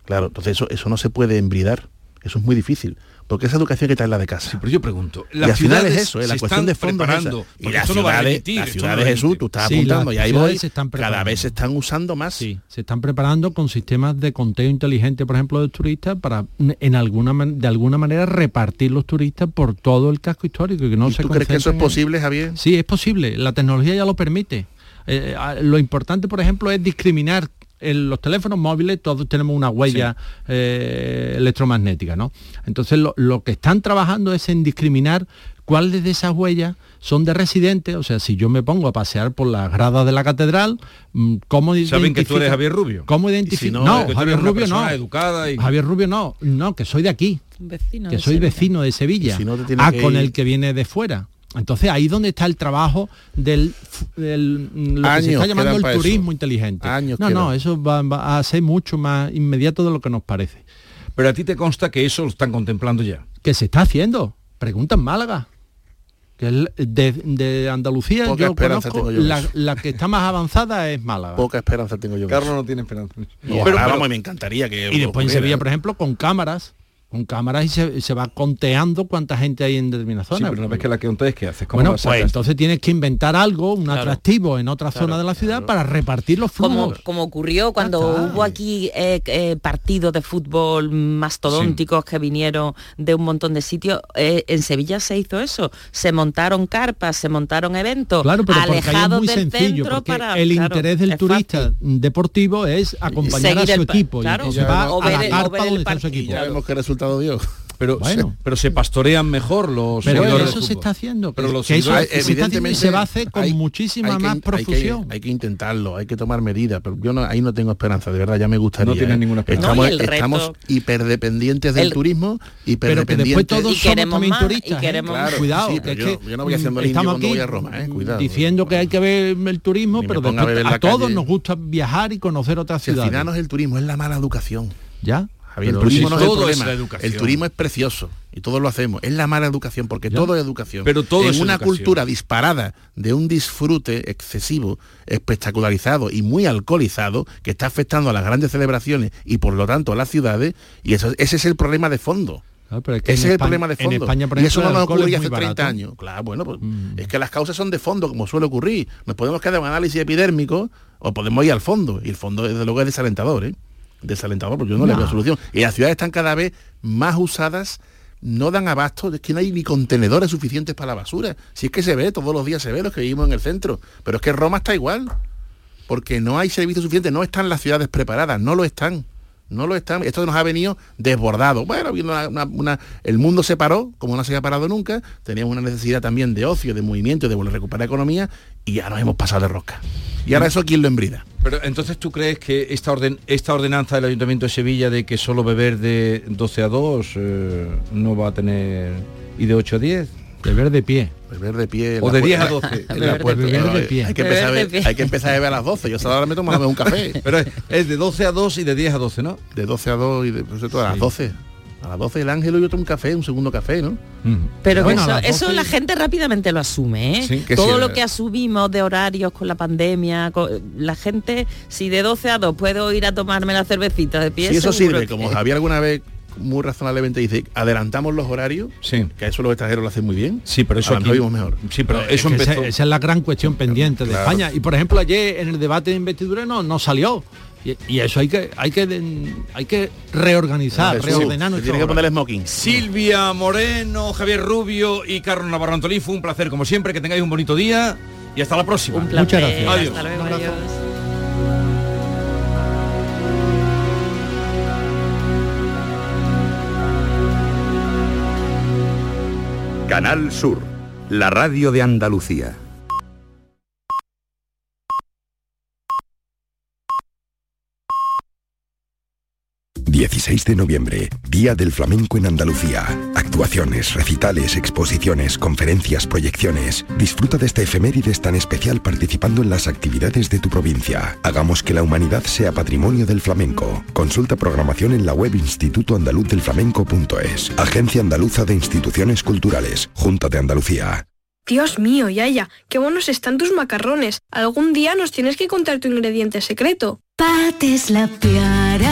Claro, entonces eso, eso no se puede embridar, eso es muy difícil, porque esa educación hay que traerla de casa. Pero yo pregunto, y al final es eso, ¿eh? la cuestión de fondo es esa. preparando, Y las esto no va a ciudades, remitir, las esto no va a ciudades, Jesús, tú estás Sí, apuntando y ahí ciudades voy, se están cada vez se están usando más. Sí, se están preparando con sistemas de conteo inteligente, por ejemplo, de turistas para en alguna de alguna manera repartir los turistas por todo el casco histórico y que no ¿Y se tú crees que eso es posible, Javier? Sí, es posible. La tecnología ya lo permite. Eh, a- lo importante, por ejemplo, es discriminar. En los teléfonos móviles todos tenemos una huella eh, electromagnética, ¿no? Entonces lo, lo que están trabajando es en discriminar cuáles de esas huellas son de residentes, o sea, si yo me pongo a pasear por las gradas de la catedral, mm, ¿cómo Saben que tú eres identifico- Javier Rubio. ¿Cómo Y si identifico? no, Javier Rubio no. persona educada y- Javier Rubio no, no, que soy de aquí Vecino que de soy Sevilla. vecino de Sevilla, si no te tienes ah, que con ir- el que viene de fuera. Entonces ahí donde está el trabajo del, del- lo que se está llamando el eso. turismo inteligente. Años no, no, eso va, va a ser mucho más inmediato de lo que nos parece. Pero a ti te consta que eso lo están contemplando ya. Que se está haciendo. Pregunta en Málaga. Que es de, de Andalucía Poca yo esperanza conozco, tengo yo en la, que está más avanzada es Málaga. Poca esperanza tengo yo. en Carlos no tiene esperanza. Y Pero- pero- vamos, me encantaría que y después en Sevilla, ¿eh? por ejemplo, con cámaras. Con cámaras y se, se va conteando cuánta gente hay en determinada Sí, zona. pero una vez que la que es ¿qué haces? ¿Cómo Bueno, pues entonces tienes que inventar algo, un atractivo en otra zona de la ciudad para repartir los como, flujos. como ocurrió cuando hubo aquí eh, eh, partidos de fútbol mastodónticos que vinieron de un montón de sitios, eh, en Sevilla se hizo eso, se montaron carpas, se montaron eventos Claro, pero porque ahí es alejados muy del sencillo, centro porque para el claro, interés del turista fácil. deportivo es acompañar a su el equipo claro, y ya se va a la carpa ver el donde está su equipo. Ya vemos qué resultado dio. Pero, Bueno. se, pero se pastorean mejor los Pero seguidores eso se fútbol. está haciendo, Pero que- los que eso se y se va a hacer con hay- muchísima hay que- más hay que- profusión. Hay que, intentarlo, hay que tomar medidas, pero yo no, ahí no tengo esperanza, de verdad, ya me gustaría. No tienes ¿eh? ninguna esperanza. Estamos, No, estamos hiperdependientes del El- turismo, pero que hiperdependientes. después todos Y somos queremos también más, turistas. y ¿eh? queremos Claro, Cuidado, sí, es yo- que yo no voy a haciendo el indio estamos cuando aquí voy a Roma, ¿eh? Cuidado. diciendo que hay que ver el turismo, pero a todos nos gusta viajar y conocer otras Si al ciudades. final no es el turismo, es la mala educación. ¿Ya? Javier, el turismo no es el todo es problema. el turismo es precioso y todos lo hacemos. Es la mala educación porque Ya. todo es educación. Pero todo en es una educación. cultura disparada de un disfrute excesivo, espectacularizado y muy alcoholizado que está afectando a las grandes celebraciones y por lo tanto a las ciudades y eso, ese es el problema de fondo. Claro, pero es que Ese en es el problema de en fondo. España, por y eso no nos ocurría hace 30 barato. años. Claro, bueno, pues Mm. es que las causas son de fondo, como suele ocurrir. Nos podemos quedar en un análisis epidérmico o podemos ir al fondo. Y el fondo, desde luego, es desalentador, ¿eh? Desalentador, porque yo no, le veo solución. Y las ciudades están cada vez más usadas, no dan abasto, es que no hay ni contenedores suficientes para la basura. Si es que se ve, todos los días se ve los que vivimos en el centro. Pero es que Roma está igual porque no hay servicios suficientes, no están las ciudades preparadas, no lo están. No lo están. Esto nos ha venido desbordado. Bueno, una- una- una- el mundo se paró, como no se había parado nunca, teníamos una necesidad también de ocio, de movimiento, de volver a recuperar economía, y ya nos hemos pasado de rosca. Y ahora eso quién lo embrida. Pero entonces tú crees que esta orden esta ordenanza del Ayuntamiento de Sevilla de que solo beber de 12 a 2 eh, no va a tener y de 8 a 10 Beber de pie. Beber de pie. o de puerta- 10 a 12. en la Beber de puerta- pie. no, Beber de pie. Hay que, empezar a Beber de hay que empezar a beber a las 12. Yo ahora me tomo a beber un café. Pero es, es de 12 a 2 y de 10 a 12, ¿no? De 12 a 2 y de, pues, esto, a las 12. A las 12 el ángel y otro un café, un segundo café, ¿no? Pero Bueno, eso, las eso 12 la gente rápidamente lo asume, ¿eh? Sí, que Todo sí, lo eh. que asumimos de horarios con la pandemia, co- la gente, si de 12 a 2 puedo ir a tomarme la cervecita de pie, Si eso sirve, que- como Javier alguna vez muy razonablemente dice, adelantamos los horarios, Sí. que a eso los extranjeros lo hacen muy bien. Sí, pero eso aquí- lo vimos mejor. Sí, pero Es eso esa- empezó esa, es la gran cuestión pendiente de Claro. España. Y por ejemplo ayer en el debate de investidura no, no salió. Y, y eso hay que hay que hay que reorganizar, Jesús, reordenar nuestro tiene que poner el smoking. Silvia Moreno, Javier Rubio y Carlos Navarro Antolín. Fue un placer, como siempre, que tengáis un bonito día y hasta la próxima. Un placer. Muchas gracias. Adiós. Hasta luego, Un abrazo. adiós. Canal Sur, la radio de Andalucía. ...16 de noviembre, Día del Flamenco en Andalucía. Actuaciones, recitales, exposiciones, conferencias, proyecciones. Disfruta de esta efemérides tan especial participando en las actividades de tu provincia. Hagamos que la humanidad sea patrimonio del flamenco. Consulta programación en la web Instituto Andaluz del Flamenco.es. Agencia Andaluza de Instituciones Culturales. Junta de Andalucía. Dios mío, Yaya, qué buenos están tus macarrones. Algún día nos tienes que contar tu ingrediente secreto. Pates la piara,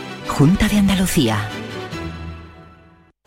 Junta de Andalucía.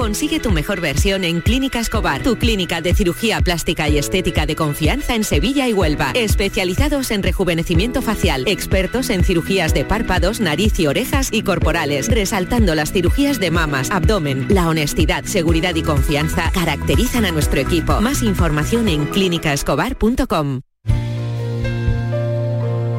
Consigue tu mejor versión en Clínica Escobar, tu clínica de cirugía plástica y estética de confianza en Sevilla y Huelva. Especializados en rejuvenecimiento facial, expertos en cirugías de párpados, nariz y orejas y corporales, resaltando las cirugías de mamas, abdomen. La honestidad, seguridad y confianza caracterizan a nuestro equipo. Más información en clínicaescobar.com.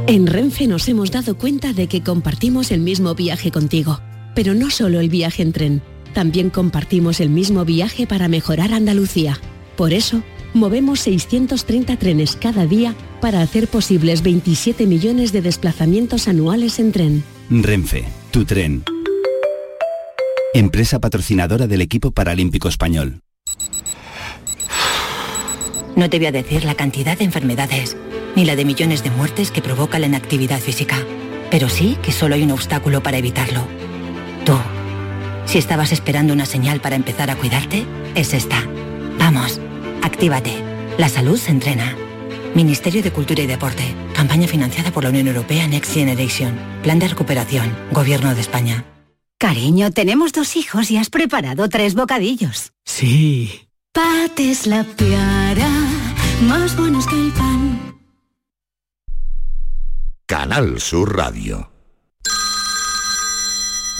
En Renfe nos hemos dado cuenta de que compartimos el mismo viaje contigo, pero no solo el viaje en tren también compartimos el mismo viaje para mejorar Andalucía. Por eso, movemos 630 trenes cada día para hacer posibles 27 millones de desplazamientos anuales en tren. Renfe, tu tren. Empresa patrocinadora del equipo paralímpico español. No te voy a decir la cantidad de enfermedades, ni la de millones de muertes que provoca la inactividad física, pero sí que solo hay un obstáculo para evitarlo. Tú. Si estabas esperando una señal para empezar a cuidarte, es esta. Vamos, actívate. La salud se entrena. Ministerio de Cultura y Deporte. Campaña financiada por la Unión Europea Next Generation. Plan de recuperación. Gobierno de España. Cariño, tenemos dos hijos y has preparado tres bocadillos. Sí. Pates la piara, más buenos que el pan. Canal Sur Radio.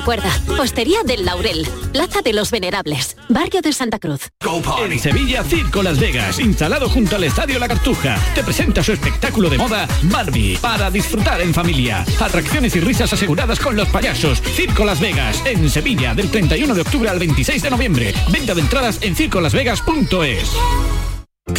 Recuerda, Postería del Laurel, Plaza de los Venerables, Barrio de Santa Cruz. En Sevilla, Circo Las Vegas, instalado junto al Estadio La Cartuja, te presenta su espectáculo de moda Barbie, para disfrutar en familia. Atracciones y risas aseguradas con los payasos. Circo Las Vegas, en Sevilla, del 31 de octubre al 26 de noviembre. Venta de entradas en circolasvegas.es.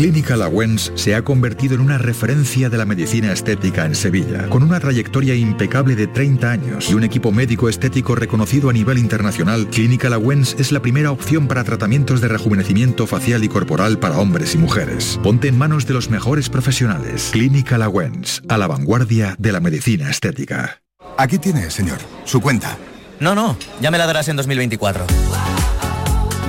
Clínica Lawens se ha convertido en una referencia de la medicina estética en Sevilla, con una trayectoria impecable de 30 años y un equipo médico estético reconocido a nivel internacional. Clínica Lawens es la primera opción para tratamientos de rejuvenecimiento facial y corporal para hombres y mujeres. Ponte en manos de los mejores profesionales. Clínica Lawens, a la vanguardia de la medicina estética. Aquí tiene, señor, su cuenta. No, no, ya me la darás en 2024.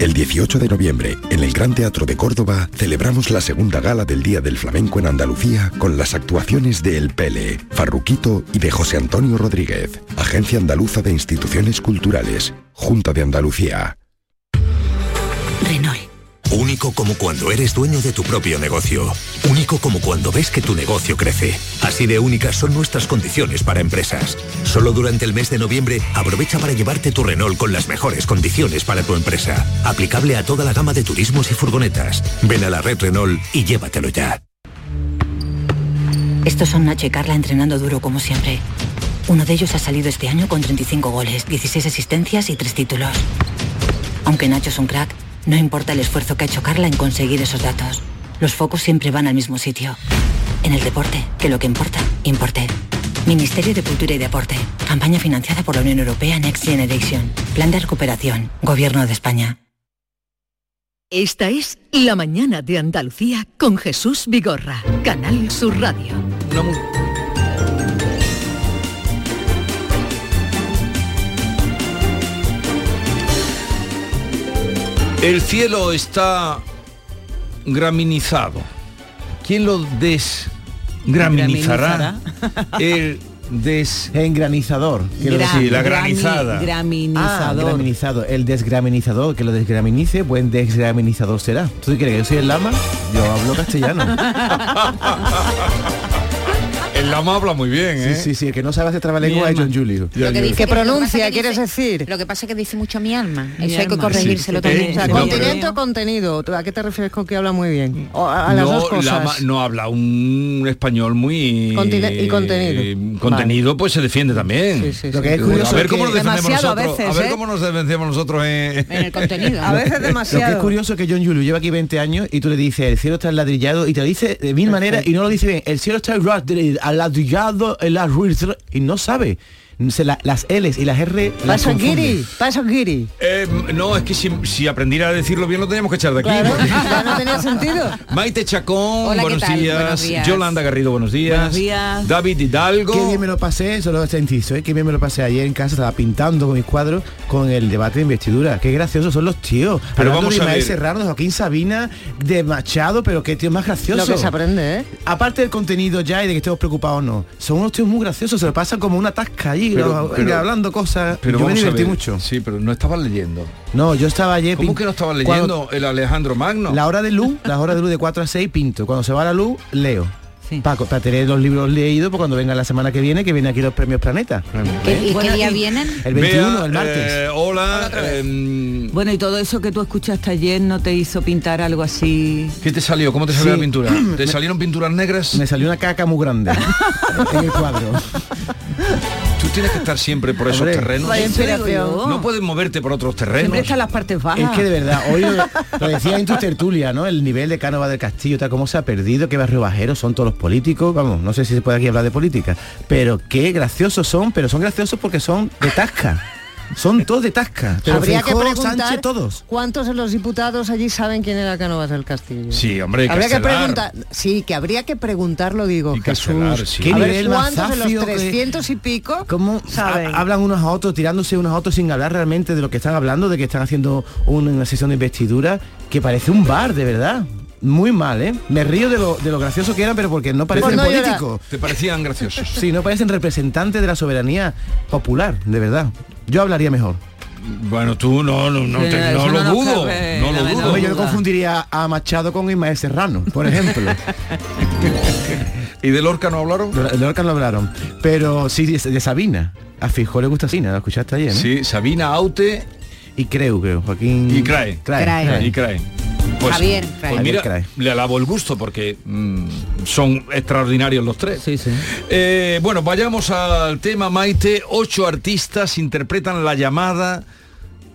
El 18 de noviembre, en el Gran Teatro de Córdoba, celebramos la segunda gala del Día del Flamenco en Andalucía con las actuaciones de El Pele, Farruquito y de José Antonio Rodríguez, Agencia Andaluza de Instituciones Culturales, Junta de Andalucía. Renault. Único como cuando eres dueño de tu propio negocio. Único como cuando ves que tu negocio crece. Así de únicas son nuestras condiciones para empresas. Solo durante el mes de noviembre aprovecha para llevarte tu Renault con las mejores condiciones para tu empresa. Aplicable a toda la gama de turismos y furgonetas. Ven a la red Renault y llévatelo ya. Estos son Nacho y Carla entrenando duro como siempre. Uno de ellos ha salido este año con 35 goles, 16 asistencias y 3 títulos. Aunque Nacho es un crack, no importa el esfuerzo que ha hecho Carla en conseguir esos datos. Los focos siempre van al mismo sitio. En el deporte, que lo que importa, importe. Ministerio de Cultura y Deporte. Campaña financiada por la Unión Europea Next Generation. Plan de recuperación. Gobierno de España. Esta es La Mañana de Andalucía con Jesús Vigorra, Canal Sur Radio. El cielo está graminizado. ¿Quién lo desgraminizará? El des... Engranizador. quiero Gra- decir. la granizada. Ah, Graminizador. graminizado. El desgraminizador, que lo desgraminice, buen desgraminizador será. ¿Tú crees que yo soy el lama? Yo hablo castellano. Lama habla muy bien, ¿eh? Sí, sí, sí. El que no sabe hacer trabalengua es John Julio. Lo que, dice pronuncia, que quieres decir. Lo que pasa es que dice mucho mi alma. Mi Eso hay que corregírselo Sí. también. Eh, O sea, no, continente pero- o contenido. ¿Tú ¿A qué te refieres con que habla muy bien? O a, a las no, dos cosas. lama- no habla un español muy Contine- y contenido. eh, contenido pues se defiende también Lo que es curioso a ver cómo nos defendemos Demasiado a nosotros veces, ver ¿eh? cómo nos defendemos nosotros en, el contenido. Lo que es curioso es que John Julio lleva aquí 20 años y tú le dices el cielo está ladrillado y te lo dice de mil maneras y no lo dice bien. El cielo está ladrillado, el arruiz- y no sabe. Se la- las L's y las R las paso guiri. Eh, no, es que si, si aprendiera a decirlo bien lo teníamos que echar de aquí. Claro, porque- ya no tenía sentido. Maite Chacón, Hola, ¿qué buenos, tal? días. Buenos días. Yolanda Garrido, buenos días. Buenos días. David Hidalgo. Qué bien me lo pasé, solo este inciso, ¿eh? Qué bien me lo pasé ayer en casa, estaba pintando con mis cuadros con el debate de investidura. Qué graciosos son los tíos. Pero Hablando vamos de a ver. Serrano, de Joaquín Sabina, de Machado, pero qué tío más gracioso. Lo que se aprende, ¿eh? Aparte del contenido ya y de que estemos preocupados o no, son unos tíos muy graciosos, se lo pasan como una tasca allí, Pero- ¿no? pero- venga, hablando cosas. Pero yo me divertí ver. mucho. Sí, pero no estabas leyendo. No, yo estaba ayer. ¿Cómo que no estabas cuando- leyendo el Alejandro Magno? La hora de luz, las horas de luz de 4 a 6 pinto. Cuando se va la luz, leo. Para, para tener los libros leídos, pues cuando venga la semana que viene, que viene aquí los premios Planeta. ¿Y qué día vienen? El 21, Bea, el martes. eh, hola. em, Bueno, y todo eso que tú escuchaste ayer no te hizo pintar algo así. ¿Qué te salió? ¿Cómo te salió Sí. la pintura? ¿Te salieron pinturas negras? Me salió una caca muy grande en el cuadro. Tienes que estar siempre por esos Hombre, terrenos. No puedes moverte por otros terrenos. Siempre están las partes bajas. Es que de verdad, hoy lo, lo decía en tu tertulia, ¿no? El nivel de Cánova del Castillo, tal como se ha perdido, qué barrio bajero son todos los políticos, vamos, no sé si se puede aquí hablar de política, pero qué graciosos son, pero son graciosos porque son de tasca. Son todos de tasca. Pero Habría que Feijóo, preguntar Sánchez, todos. cuántos de los diputados allí saben quién era Cánovas del Castillo. Sí, hombre, habría que preguntar, sí, que habría que preguntarlo, digo, Y Jesús. Castelar, sí. ¿Qué A ver, nivel más ¿cuántos de los que- 300 y pico ¿Cómo saben? ha- hablan unos a otros, tirándose unos a otros sin hablar realmente de lo que están hablando, de que están haciendo una sesión de investidura que parece un bar, de verdad? Muy mal, ¿eh? Me río de lo, de lo gracioso que eran, pero porque no parecen no políticos. ¿Te parecían graciosos? Sí, no parecen representantes de la soberanía popular, de verdad. Yo hablaría mejor. Bueno, tú no, no, no, te- no no lo dudo. No lo la dudo. Hombre, yo no confundiría a Machado con Ismael Serrano, por ejemplo. ¿Y de Lorca no hablaron? De Lorca no hablaron. Pero sí, de, de Sabina. A Fijo le gusta Sabina, lo escuchaste ayer, ¿no? Sí, Sabina, Aute y Creu, creo. Joaquín. y Crae. Crae. Y Crae. Pues, Javier pues mira, Javier le alabo el gusto porque mm, son extraordinarios los tres. Sí, sí. Eh, bueno, vayamos al tema, Maite. Ocho artistas interpretan la llamada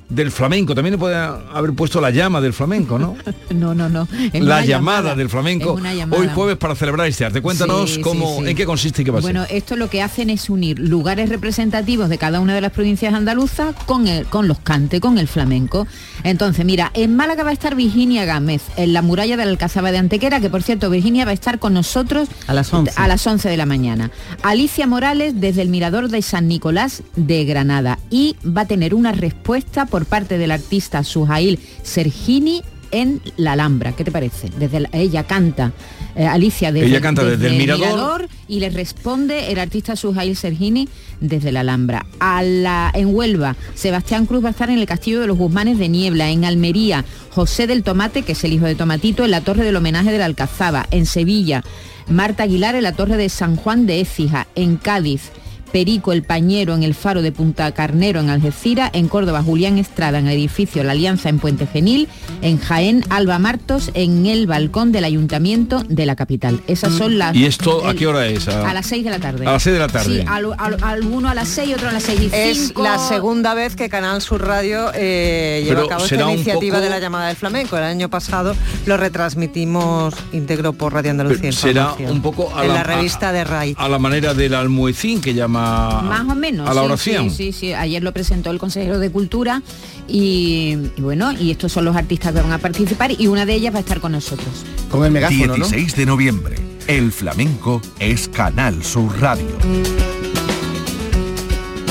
del flamenco. También le puede haber puesto la llama del flamenco, ¿no? No, no, no. Es la una llamada, del flamenco. Es una llamada. Hoy jueves para celebrar este arte. Cuéntanos Sí, cómo, sí, sí. en qué consiste y qué va a ser. Bueno, esto lo que hacen es unir lugares representativos de cada una de las provincias andaluzas con, el, con los cantes, con el flamenco. Entonces, mira, en Málaga va a estar Virginia Gámez, en la muralla de la Alcazaba de Antequera, que por cierto, Virginia va a estar con nosotros A las 11. a las 11 de la mañana. Alicia Morales desde el Mirador de San Nicolás de Granada y va a tener una respuesta por parte del artista Sujail Sergini en la Alhambra. ¿Qué te parece? Desde la- ella canta, eh, Alicia desde, Ella canta desde el Mirador. y le responde el artista Sujail Sergini desde la Alhambra. A la, en Huelva, Sebastián Cruz va a estar en el Castillo de los Guzmanes de Niebla. En Almería, José del Tomate, que es el hijo de Tomatito, en la Torre del Homenaje de la Alcazaba. En Sevilla, Marta Aguilar en la Torre de San Juan de Écija. En Cádiz, Perico el Pañero en el Faro de Punta Carnero en Algeciras, en Córdoba Julián Estrada en el edificio La Alianza en Puente Genil, en Jaén Alba Martos en el balcón del Ayuntamiento de la capital. Esas son las... ¿Y esto a el- qué hora es? A las 6 de la tarde. A las seis de la tarde. Sí, al- al- alguno a las 6, otro a las 6 y Es cinco. la segunda vez que Canal Sur Radio eh, lleva Pero a cabo esta iniciativa poco- de la llamada del flamenco. El año pasado lo retransmitimos íntegro por Radio Andalucía. Será un poco a en la, la, revista de RAI. a la manera del almuecín que llama Más o menos. a la sí, oración. Sí, sí, sí. Ayer lo presentó el consejero de Cultura y, y bueno, y estos son los artistas que van a participar y una de ellas va a estar con nosotros. Con el megáfono, ¿no? 16 de noviembre. El flamenco es Canal Sur Radio.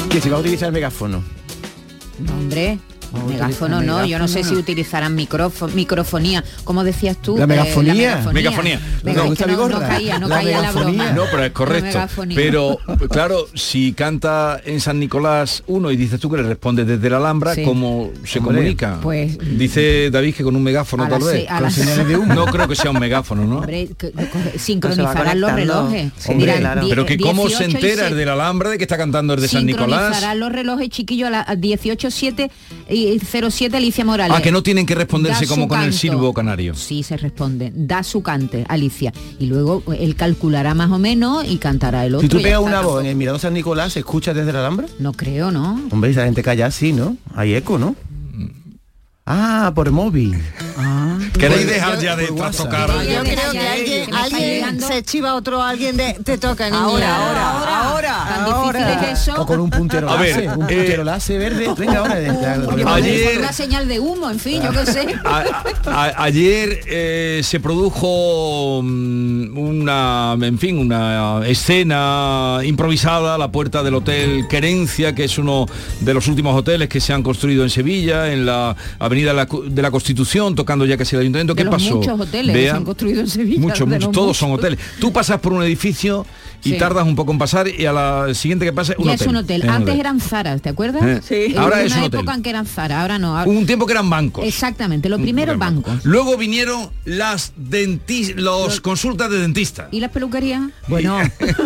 Que se va a utilizar el megáfono. No, hombre. Megáfono no, yo no sé si utilizarán micrófono, microfonía, como decías tú. La eh, megafonía. Megafonía. Venga, No. no, no caía, no La caía la megafonía. broma. No, pero es correcto. megafonía. Pero claro, si canta en San Nicolás uno y dices tú que le responde desde la Alhambra, Sí. ¿cómo se Hombre, comunica? pues- Dice David que con un megáfono A tal vez. seis- a Con las- señales de humo. No creo que sea un megáfono, ¿no? Hombre, sincronizarán los relojes. Pero que cómo se 18 y entera se- el de la Alhambra de que está cantando el de San Nicolás. Sincronizarán los relojes chiquillos a las 18.7 y 07 Alicia Morales. Ah, que no tienen que responderse Da como con el silbo canario. Sí, se responde. Da su cante, Alicia. Y luego eh, él calculará más o menos y cantará el otro. Si tú pegas una voz en el Mirador San Nicolás, ¿se escucha desde la Alhambra? No creo, ¿no? Hombre, esa gente calla así, ¿no? Hay eco, ¿no? Ah, por móvil. Ah. ¿Queréis dejar ya de trastocar? Yo creo que alguien, alguien se chiva a otro alguien de te toca niña. Ahora, ahora, ahora. Tan difícil es eso. O con un puntero A ver, láser, un eh, puntero láser verde. Venga, ahora. Porque Ayer- una señal de humo, en fin, yo qué sé. A- a- ayer eh, se produjo mm, una, en fin, una escena improvisada a la puerta del Hotel Querencia, que es uno de los últimos hoteles que se han construido en Sevilla, en la Avenida de la, Constitución, tocando ya casi el Ayuntamiento. De ¿Qué los pasó? muchos hoteles que se han construido en Sevilla. Muchos, muchos, todos son hoteles. Tú pasas por un edificio y Sí. tardas un poco en pasar y a la siguiente que pasa un Ya hotel. es un hotel. Es un Antes hotel. eran Zaras, ¿te acuerdas? Eh. Sí. Ahora es una un hotel. época en que eran Zara, ahora no. ahora- Hubo un tiempo que eran bancos. Exactamente, lo primero bancos. Luego vinieron las dentis los consultas de dentista. ¿Y las peluquerías? Bueno,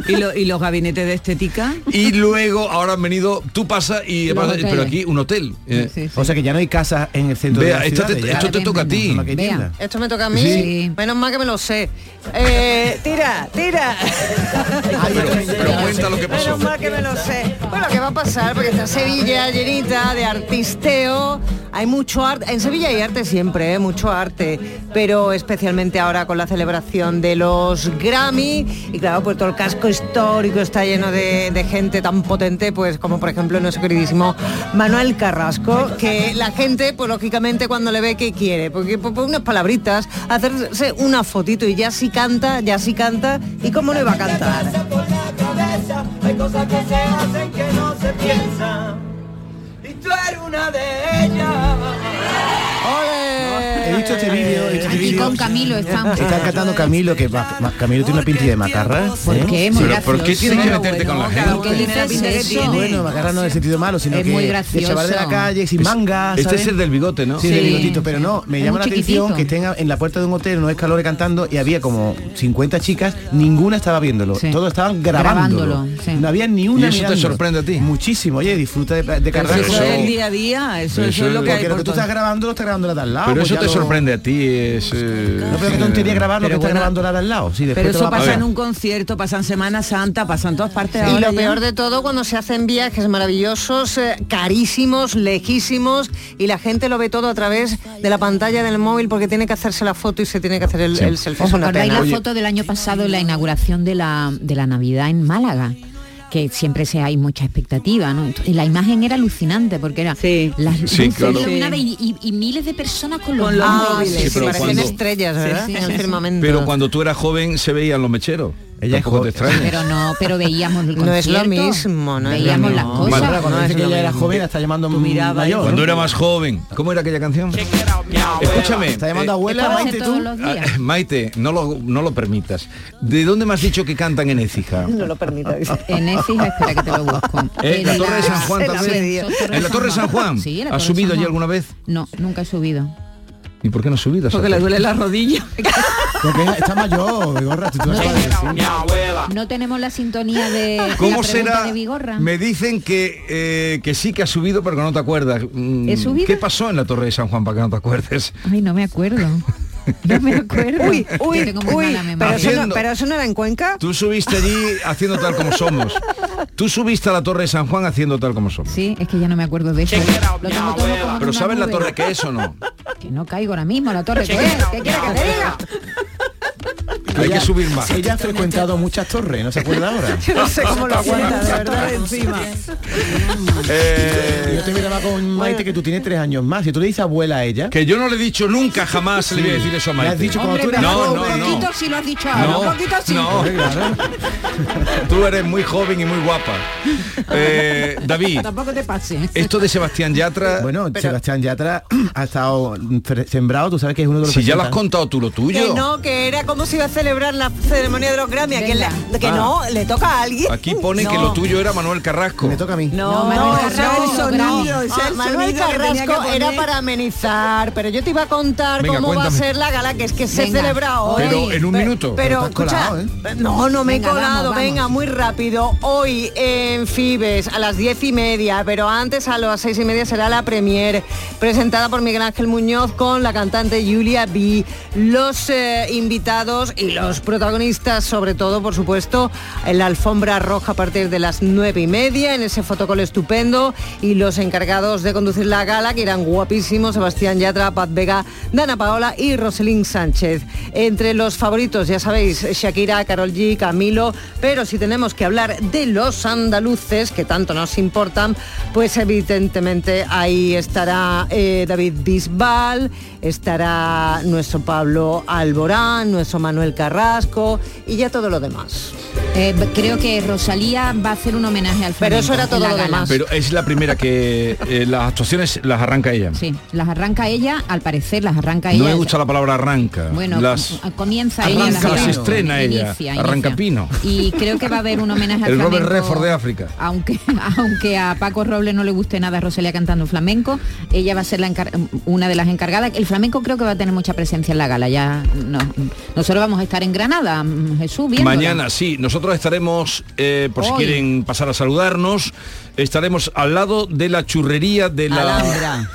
¿y, lo- y los gabinetes de estética? Y luego ahora han venido, tú pasas y vas- pero aquí un hotel. eh. O sea que ya no hay casas en el centro Vea, de la esto te- ciudad, esto te toca a ti. Esto me toca a mí. Menos mal que me lo sé. Eh, tira, tira. Pero cuenta lo que pasó. Menos mal que me lo sé. Bueno, ¿qué va a pasar? Porque está Sevilla llenita de artisteo. Hay mucho arte. En Sevilla hay arte siempre, ¿eh? mucho arte. Pero especialmente ahora con la celebración de los Grammy. Y claro, pues todo el casco histórico está lleno de, de gente tan potente, pues como por ejemplo nuestro queridísimo Manuel Carrasco, que la gente, pues lógicamente cuando le ve que quiere, porque por, por unas palabritas, hacerse una fotito y ya sí canta, ya sí canta, y cómo no iba a cantar. Hay cosas que se hacen que no se piensan. Y tú eres una de ellas. Visto este vídeo, he visto este Aquí con Camilo estamos. Están cantando Camilo, que va- ma- Camilo tiene una pinta de macarra. ¿Por ¿eh? qué? Muy Pero ¿por qué tienes que meterte con la gente? ¿Por qué dices eso? Bueno, macarra no en el sentido malo, sino Es que muy gracioso. chaval de la calle, sin Es- manga, Este es el del bigote, ¿no? Sí, Sí. de bigotito, pero no, me Es llama la atención que estén en la puerta de un hotel unos escalores cantando y había como 50 chicas, ninguna estaba viéndolo, Sí. todos estaban grabándolo. Grabándolo, sí. No había ni una ¿Y eso te sorprende a ti? Muchísimo, oye, disfruta de, de cargar eso es el día a día, eso, es lo es- que hay Porque lo por que tú estás grabando lo estás grabando la de al lado. Pero pues eso ya te lo- sorprende a ti, es... eh, No, pero qué tontería grabar lo Pero que está grabando la de al lado. Sí, Pero eso pasa en un concierto, pasa en Semana Santa, pasa en todas partes Y lo ya. peor de todo cuando se hacen viajes maravillosos, eh, carísimos, lejísimos y la gente lo ve todo a través de la pantalla del móvil porque tiene que hacerse la foto y se tiene que hacer el, Sí. el selfie. ¿Os Es una acordáis pena. la foto del año pasado en la inauguración de la, de la Navidad en Málaga? Que siempre se hay mucha expectativa, ¿no? Y la imagen era alucinante porque era las Sí, luces claro. iluminadas y, y- y miles de personas con los Con los móviles. Sí, sí, pero cuando- estrellas, ¿verdad? Sí, sí, en el sí. firmamento. Pero cuando tú eras joven se veían los mecheros. Ella es Tampoco joven. Pero no, pero veíamos el No es lo concierto, mismo, no veíamos mismo. las cosas. Vale. Ahora, cuando No dice que ella era joven, está llamando mirada, mayor. Cuando ¿no? era más joven. ¿Cómo era aquella canción? Escúchame. Está llamando eh, abuela, Maite, todos tú. los ah, días. Maite, no lo, no lo permitas. ¿De dónde me has dicho que cantan en Écija? No lo permita. dice. En Écija, espera que te lo busco. ¿Eh? En ¿La Torre de San Juan también? ¿En la Torre de San Juan? Sí, ¿Has subido allí alguna vez? No, nunca he subido. ¿Y por qué no has subido? Porque le duele la rodilla. Porque está mayor, Vigorra, tú-. No tenemos la sintonía de ¿Cómo la será? de Vigorra. Me dicen que, eh, que sí que has subido, pero que no te acuerdas. Mm, ¿He subido? ¿Qué pasó en la Torre de San Juan para que no te acuerdes? Ay, no me acuerdo. No me acuerdo. Uy, uy, Yo tengo muy uy, mala pero eso, no, Haciendo- pero eso no era en Cuenca. Tú subiste allí haciendo tal como somos. Tú subiste a la Torre de San Juan haciendo tal como somos. Sí, es que ya no me acuerdo de eso. Lo tengo todo como en Pero ¿sabes la torre que es o no? Que no caigo ahora mismo, la torre que es. ¿Qué quieres que te diga? Hay que subir más. Ella ha frecuentado muchas torres, ¿no se acuerda ahora? Yo no sé cómo lo aguanta, de verdad. encima. Eh, Yo te miraba con Maite que tú tienes tres años más. Si tú le dices abuela a ella, que yo no le he dicho nunca jamás le voy a decir eso a le Maite. has dicho cuando Hombre, tú eras No, pero no, un no. poquito sí lo has dicho ahora, No, un poquito sí. no. Tú eres muy joven y muy guapa. Eh, David, Tampoco te pases. esto de Sebastián Yatra, Bueno, Sebastián Yatra ha estado sembrado, tú sabes que es uno de los si ya lo has contado tú lo Que tuyo. no, que era como se iba a celebrar la ceremonia de los Grammy. ¿a quién le- Venga. que Ah. no, le toca a alguien. Aquí pone que lo tuyo era Manuel Carrasco. Me toca a mí. No, Manuel no, Carrasco, ese es el no, sonido, Ah, el Manuel que que Carrasco era para amenizar, pero yo te iba a contar Venga, cómo va a ser la gala, que es que se Venga. celebra hoy. Pero en un minuto. Pero, escucha, colado, no, no me Venga, he colado, vamos, vamos. venga, muy rápido. Hoy en Fibes a las diez y media, pero antes a las seis y media será la premier, presentada por Miguel Ángel Muñoz con la cantante Julia B. Los eh, invitados y los protagonistas, sobre todo, por supuesto, en la alfombra roja a partir de las nueve y media, en ese fotocol estupendo, y los encargados de conducir la gala, que eran guapísimos, Sebastián Yatra, Paz Vega, Dana Paola y Roselín Sánchez. Entre los favoritos, ya sabéis, Shakira, Carol G, Camilo, pero si tenemos que hablar de los andaluces, que tanto nos importan, pues evidentemente ahí estará eh, David Bisbal, estará nuestro Pablo Alborán, nuestro Manuel Carrasco y ya todo lo demás. Eh, creo que Rosalía va a hacer un homenaje al Pero eso era todo la lo demás. Pero es la primera que eh, las actuaciones las arranca ella. Sí, las arranca ella, al parecer las arranca No ella. me gusta la palabra arranca. Bueno, las com- comienza ella arranca, las las estrena ella. Inicia, Arranca pino. Y creo que va a haber un homenaje al El Robert flamenco. Redford de África. Aunque, aunque a Paco Robles no le guste nada Rosalía cantando flamenco, ella va a ser la una de las encargadas. El flamenco creo que va a tener mucha presencia en la gala. Ya no, nosotros vamos a estar en Granada, mm, Jesús, viéndola. Mañana, sí, nosotros estaremos, eh, por si quieren pasar a saludarnos, estaremos al lado de la churrería de la... Alhambra.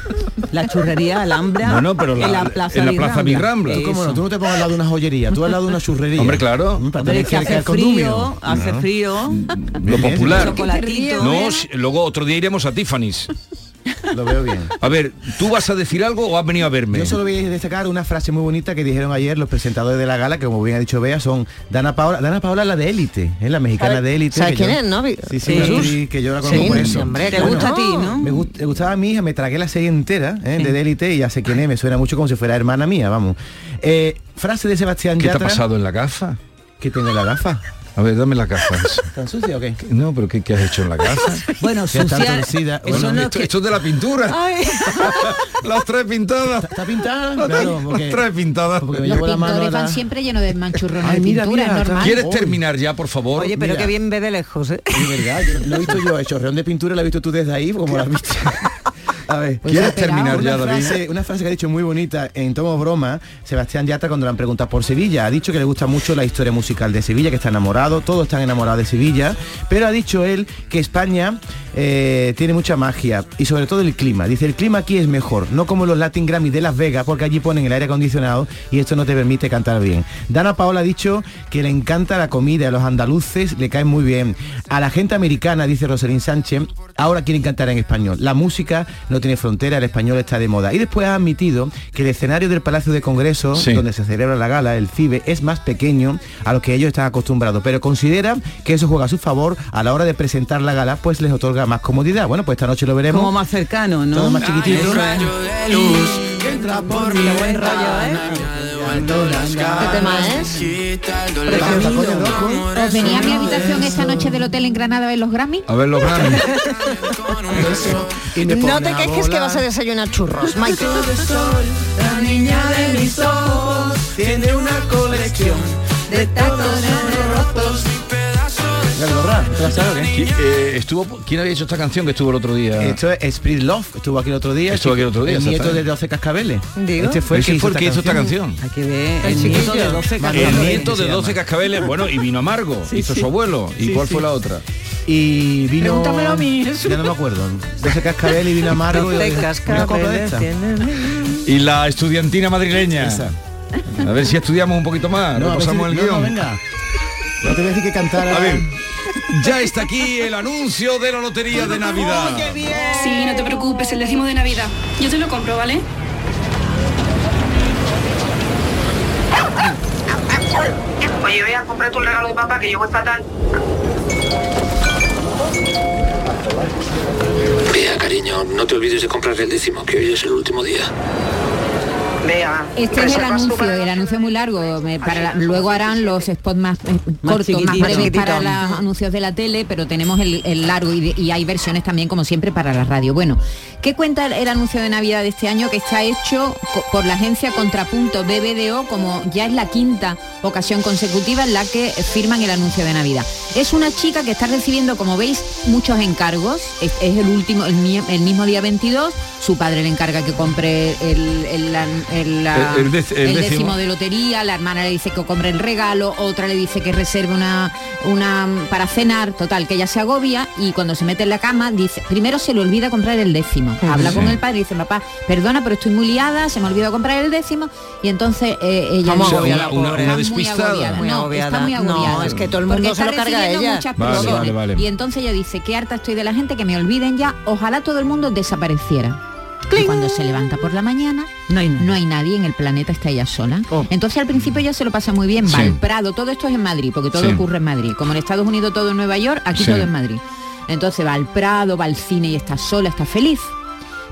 La churrería Alhambra. Bueno, pero la- en la plaza en la Plaza Birrambla. Tú, cómo no, tú no te pongas al lado de una joyería, tú al lado de una churrería. Hombre, claro. Mm, Hombre, es que hace frío, hace No. frío. Lo popular. Chocolatito. No, si- luego otro día iremos a Tiffany's. Lo veo bien. A ver, ¿tú vas a decir algo o has venido a verme? Yo solo voy a destacar una frase muy bonita que dijeron ayer los presentadores de la gala, que como bien ha dicho Bea, son Dana Paola, Dana Paola es la de élite, es la mexicana ¿Sabe- de élite. sabe que quién yo- es, no? Sí, sí, que yo la conozco Sí, por eso. hombre, ¿Te gusta a ti, no? Me, gust- me gustaba a mi hija, me tragué la serie entera ¿eh? de élite y ya sé quién es, me suena mucho como si fuera hermana mía, vamos. Eh, frase de Sebastián ¿Qué te ha pasado en la gafa? Que tengo la gafa. A ver, dame la caja. ¿Tan sucia o qué? No, pero ¿qué, qué has hecho en la casa? Bueno, Que está sucia, torcida. eso Bueno, no esto, que- esto es de la pintura. Ay, Las tres pintadas. ¿Está pintada? Las Claro, tres- porque, las tres pintadas. porque me Los llevo la mano la- van siempre llenos de manchurrones Ay, de mira, pintura, mira, es normal. ¿Quieres terminar ya, por favor? oye, pero Mira. qué bien ve de lejos, ¿eh? Es verdad, yo lo he visto yo, el chorreón de pintura lo has visto tú desde ahí, como lo has visto. A ver, Pues ¿Quieres terminar ya, una frase, una frase que ha dicho muy bonita en tomo broma Sebastián Yatra cuando le han preguntado por Sevilla. Ha dicho que le gusta mucho la historia musical de Sevilla que está enamorado todos están enamorados de Sevilla pero ha dicho él que España eh, tiene mucha magia. Y sobre todo el clima. Dice el clima aquí es mejor no como los Latin Grammy de Las Vegas porque allí ponen el aire acondicionado y esto no te permite cantar bien. Dana Paola ha dicho que le encanta la comida a los andaluces le cae muy bien. A la gente americana dice Roselín Sánchez ahora quieren cantar en español. La música no tiene frontera el español está de moda. Y después ha admitido que el escenario del Palacio de Congreso Sí. donde se celebra la gala el FIBE es más pequeño a lo que ellos están acostumbrados. Pero considera que eso juega a su favor a la hora de presentar la gala pues les otorga más comodidad bueno pues esta noche lo veremos como más cercano, ¿no? todo más chiquitito Eso es. de luz que entra por mi buen rollo, ¿eh? ¿Qué tema es? ¿Os venía a mi habitación esta noche del hotel en Granada a ver los Grammy? A ver los Grammy. No te quejes que vas a desayunar churros, Mike. La niña de mis ojos tiene una colección de tacones rotos y pedazos ¿Ya lo borrar? ¿Te la sabes o qué? ¿Qui- eh, estuvo, ¿Quién había hecho esta canción que estuvo el otro día? Esto es Spirit Love, estuvo aquí el otro día. Estuvo aquí el otro día, El nieto de 12 cascabeles. Digo. Este fue el que hizo esta canción. Hay que ver El el nieto de 12 El El canciones. nieto se de 12 llama. cascabeles, bueno, y vino amargo, hizo su abuelo. ¿Y cuál fue la otra? Y vino... Pregúntamelo a mí. Ya no me acuerdo. 12 cascabeles y vino amargo. y- Te una copla de cascabeles esta. tienen- Y la estudiantina madrileña. A ver si estudiamos un poquito más, No, repasamos el no, guion. venga. No te voy a decir que cantara... A ver, ya está aquí el anuncio de la lotería de Navidad. Sí, no te preocupes, el décimo de Navidad. Yo te lo compro, ¿vale? Oye, ve a comprar tu regalo de papá que yo voy fatal. Vea, cariño, no te olvides de comprar el décimo, que hoy es el último día. Vea. Este es el anuncio, el anuncio muy largo. me- para la- luego harán los spots más, eh, cortos, más breves para los anuncios de la tele, pero tenemos el, el largo y, de- y hay versiones también, como siempre, para la radio. Bueno, ¿qué cuenta el, el anuncio de Navidad de este año que está hecho por la agencia Contrapunto BBDO, como ya es la quinta ocasión consecutiva en la que firman el anuncio de Navidad? Es una chica que está recibiendo, como veis, muchos encargos. Es, es el último, el, mi- el mismo día 22. Su padre le encarga que compre el, el- el- la- El- el dec- el el décimo. décimo de lotería, la hermana le dice que compre el regalo, otra le dice que reserve una, una para cenar, total, que ella se agobia y cuando se mete en la cama dice, primero se le olvida comprar el décimo. Habla Sí. con el padre y dice, papá, perdona, pero estoy muy liada, se me olvidó comprar el décimo y entonces eh, ella Vamos, dice, agobiada, una- una- pobre. una Está muy agobiada. Muy No, agobiada. está muy No, agobiada. es que todo el Porque mundo se está lo carga a recibiendo ella. muchas Vale, presiones. vale, vale. Y entonces ella dice, qué harta estoy de la gente, que me olviden ya, ojalá todo el mundo desapareciera. Y cuando se levanta por la mañana, No hay no hay nadie en el planeta, está ella sola. Oh. Entonces al principio ella se lo pasa muy bien, va Sí. al Prado, todo esto es en Madrid, porque todo Sí. ocurre en Madrid. Como en Estados Unidos todo en Nueva York, aquí Sí. todo en Madrid. Entonces va al Prado, va al cine y está sola, está feliz.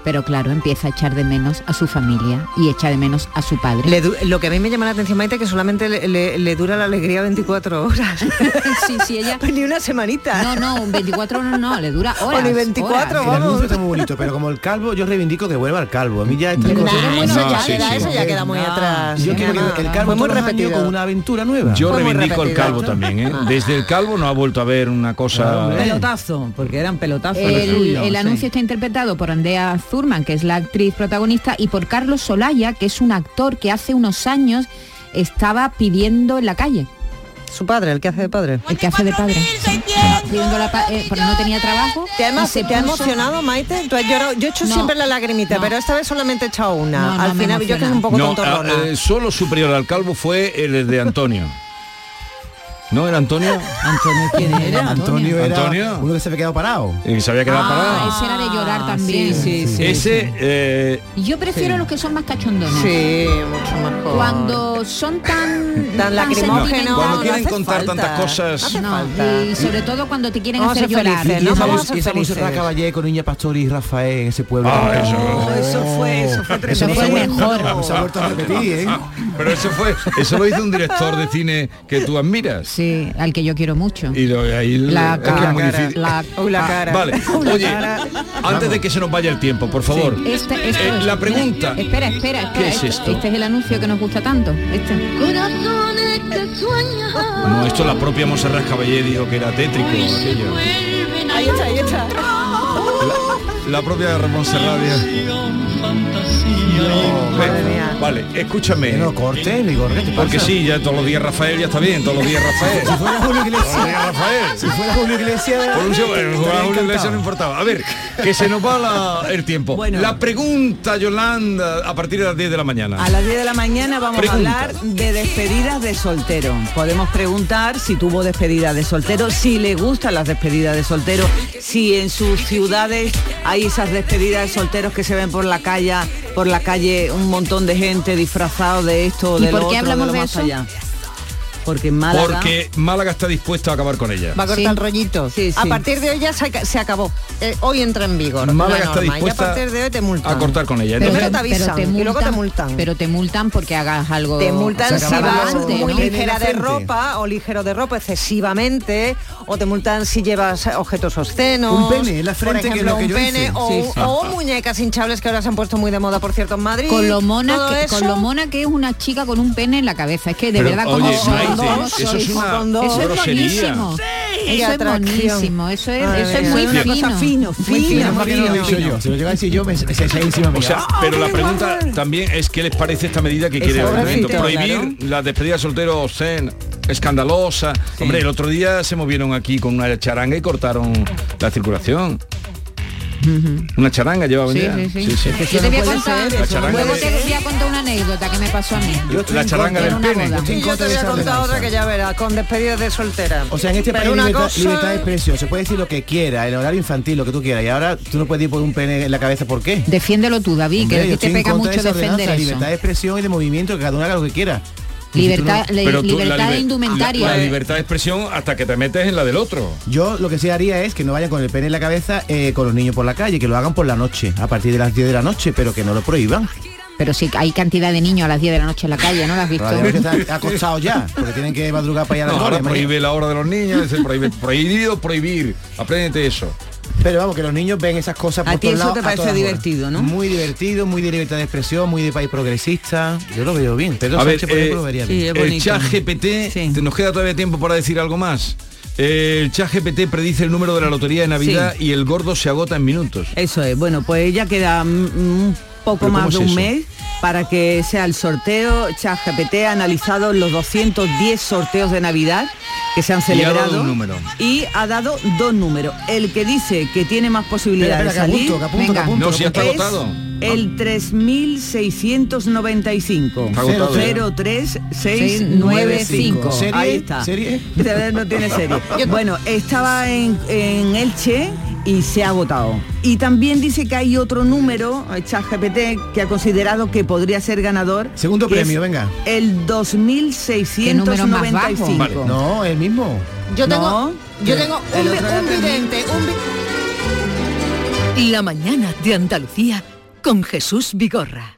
Pero claro, empieza a echar de menos a su familia y echa de menos a su padre. Le lo que a mí me llama la atención, Maite, que solamente le, le- le dura la alegría 24 horas. sí, sí, ella... Pues ni una semanita. No, no, 24 horas no, le dura horas. O ni 24, horas. El anuncio está muy bonito, pero como el calvo, yo reivindico que vuelva al calvo. A mí ya estas Nah, cosas... eso No, ya, sí, eso ya queda muy No, atrás. Yo quiero que el calvo repetido. con una aventura nueva. Yo reivindico el calvo también, ¿eh? Desde el calvo no ha vuelto a ver una cosa... Pelotazo, porque eran pelotazos. El, el sí. anuncio está interpretado por Andrea Zurman, que es la actriz protagonista, y por Carlos Solaya, que es un actor que hace unos años estaba pidiendo en la calle. Su padre, el que hace de padre. El que hace de padre. Sí. Pidiendo la pa- eh, porque no tenía trabajo. ¿Te ha, emo- y se te ha emocionado, Maite? ¿Tú has llorado? Yo he hecho No. siempre la lagrimita, No. pero esta vez solamente he echado una. No, no Al final, yo que es un poco No, tontorrona. ah, eh, solo superior al calvo fue el de Antonio. ¿No era Antonio? Antonio, ¿quién era? Antonio era Antonio. uno que se había quedado parado. Que se había quedado Ah, parado. ese era de llorar Ah, también. Sí, sí, sí. Ese, eh, Yo prefiero los que son más cachondones. Sí, mucho mejor. Cuando son tan Tan lacrimógenos, cuando quieren contar falta. tantas cosas... No, falta. y sobre todo cuando te quieren hacer llorar. felices, Y ¿no? esa, Vamos y esa felices. Montserrat Caballé con Niña Pastor y Rafael en ese pueblo. Ah, eso- Oh, eso fue, eso fue Eso tremendo. fue el mejor. Se ha vuelto a repetir, ¿eh? Pero eso fue, eso lo hizo un director de cine que tú admiras. Sí, al que yo quiero mucho. Y lo- ahí La es que cara, es difícil. la- la Ah, cara. Vale, la oye, cara. antes de que se nos vaya el tiempo, por favor. Este- esto eh, es- la pregunta. Espera, espera, espera. ¿Qué es este, esto? este es el anuncio que nos gusta tanto. Este. No, esto la propia Monserrat Caballé dijo que era tétrico aquello. Ahí está, ahí está. La propia Montserrat Vale, escúchame. No corte, Vigor, ¿qué te Porque sí, ya todos los días Rafael ya está bien, todos los días Rafael. Si fuera Julio Iglesias. Todos los días Rafael. Si fuera Julio Iglesias. Por un a Julio. Iglesias no importaba. A ver, que se nos va la- el tiempo. La pregunta, Yolanda, a partir de las 10 de la mañana. A las 10 de la mañana vamos Pregunta. a hablar de despedidas de soltero. Podemos preguntar si tuvo despedida de soltero, si le gustan las despedidas de soltero, si en sus ciudades hay esas despedidas de solteros que se ven por la calle, por la calle un montón de gente disfrazado de esto, ¿Y de por lo qué otro, hablamos lo de más eso? allá. Porque Málaga Porque Málaga está dispuesta a acabar con ella. Va a cortar el rollito. A partir de hoy ya se, ac- se acabó. Eh, hoy entra en vigor. Málaga la está norma. Y a dispuesta partir de hoy te multan. a cortar con ella. Primero Entonces- te avisan y luego te multan. Pero te multan porque hagas algo. Te multan si vas antes, muy ¿no? ligera de ropa o ligero de ropa excesivamente, o te multan si llevas objetos obscenos. Un pene en la frente, por que es ejemplo, lo que un yo pene o, Sí, sí. o muñecas hinchables que ahora se han puesto muy de moda, por cierto, en Madrid. Con lo mona que, con lo mona que es una chica con un pene en la cabeza. Es que de Pero, verdad como oye, son Eso es una eso es grosería. Qué Eso es monísimo. Eso es, eso es muy. Una fino. cosa fino, fino, fino. Dicho yo. Si lo llega a decir yo, me, se, se encima O sea, pero la pregunta también es qué les parece esta medida que quiere el pobrecita, Prohibir la despedida de soltero obscena, escandalosa. Hombre, el otro día se movieron aquí con una charanga y cortaron la circulación. Una charanga Sí, sí, sí. Yo te voy a contar, La charanga luego de- te voy a contar una anécdota que me pasó a mí. La charanga del pene. yo te voy a contar otra que ya verás, con despedidas de soltera. O sea, en este país una libertad, cosa- libertad de expresión, se puede decir lo que quiera, el horario infantil, lo que tú quieras, y ahora tú no puedes ir por un pene en la cabeza, ¿por qué? Defiéndelo tú, David, Hombre, que te pega mucho esa defender ordenanza, eso. Libertad de expresión y de movimiento, que cada uno haga lo que quiera. Libertad, no- le- Pero tú, la libertad liber- indumentaria. La, la libertad de expresión hasta que te metes en la del otro. Yo lo que sí haría es que no vayan con el pene en la cabeza eh, con los niños por la calle, que lo hagan por la noche, a partir de las 10 de la noche, pero que no lo prohíban. Pero sí, hay cantidad de niños a las 10 de la noche en la calle, ¿no lo has visto? Acostados ya, porque tienen que madrugar para allá a No, ahora prohíbe la hora de los niños, es el prohíbe- prohibido prohibir. Apréndete eso. Pero vamos, que los niños ven esas cosas por A ti todos eso lados, te parece horas. divertido, ¿no? Muy divertido, muy de libertad de expresión, muy de país progresista. Yo lo veo bien. Pedro A ver, por eh, ejemplo, lo vería bien. el chat GPT, ¿te- ¿nos queda todavía tiempo para decir algo más? El chat GPT predice el número de la lotería de Navidad y el gordo se agota en minutos. Eso es, bueno, pues ya queda mm, un poco ¿Pero cómo más de es un eso? mes para que sea el sorteo. ChatGPT ha analizado los 210 sorteos de Navidad que se han Y ha celebrado y ha dado dos números. El que dice que tiene más posibilidades Espera, espera, de que salir apunto, que apunto, que apunto, No, si está es agotado. el 3695 Está agotado ya. 03695 ¿Serie? ahí está ¿Serie? no tiene serie bueno estaba en, en Elche y se ha agotado y también dice que hay otro número ChatGPT que ha considerado que podría ser ganador Segundo premio, es venga. el ¿Qué número más bajo? 2695 Vale. No, el mismo. Yo tengo, No, yo tengo un, un vidente, un vi- La mañana de Andalucía con Jesús Vigorra.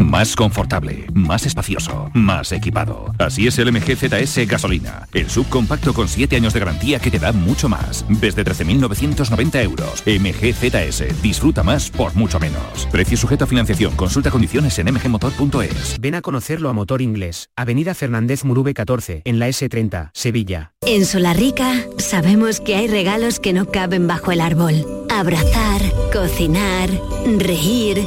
Más confortable, más espacioso, más equipado. Así es el MG ZS Gasolina. El subcompacto con 7 años de garantía que te da mucho más. Desde 13.990 euros. MG ZS. Disfruta más por mucho menos. Precio sujeto a financiación. Consulta condiciones en mgmotor.es. Ven a conocerlo a Motor Inglés, Avenida Fernández Murube 14, en la S30, Sevilla. En Solarrica sabemos que hay regalos que no caben bajo el árbol. Abrazar, cocinar, reír,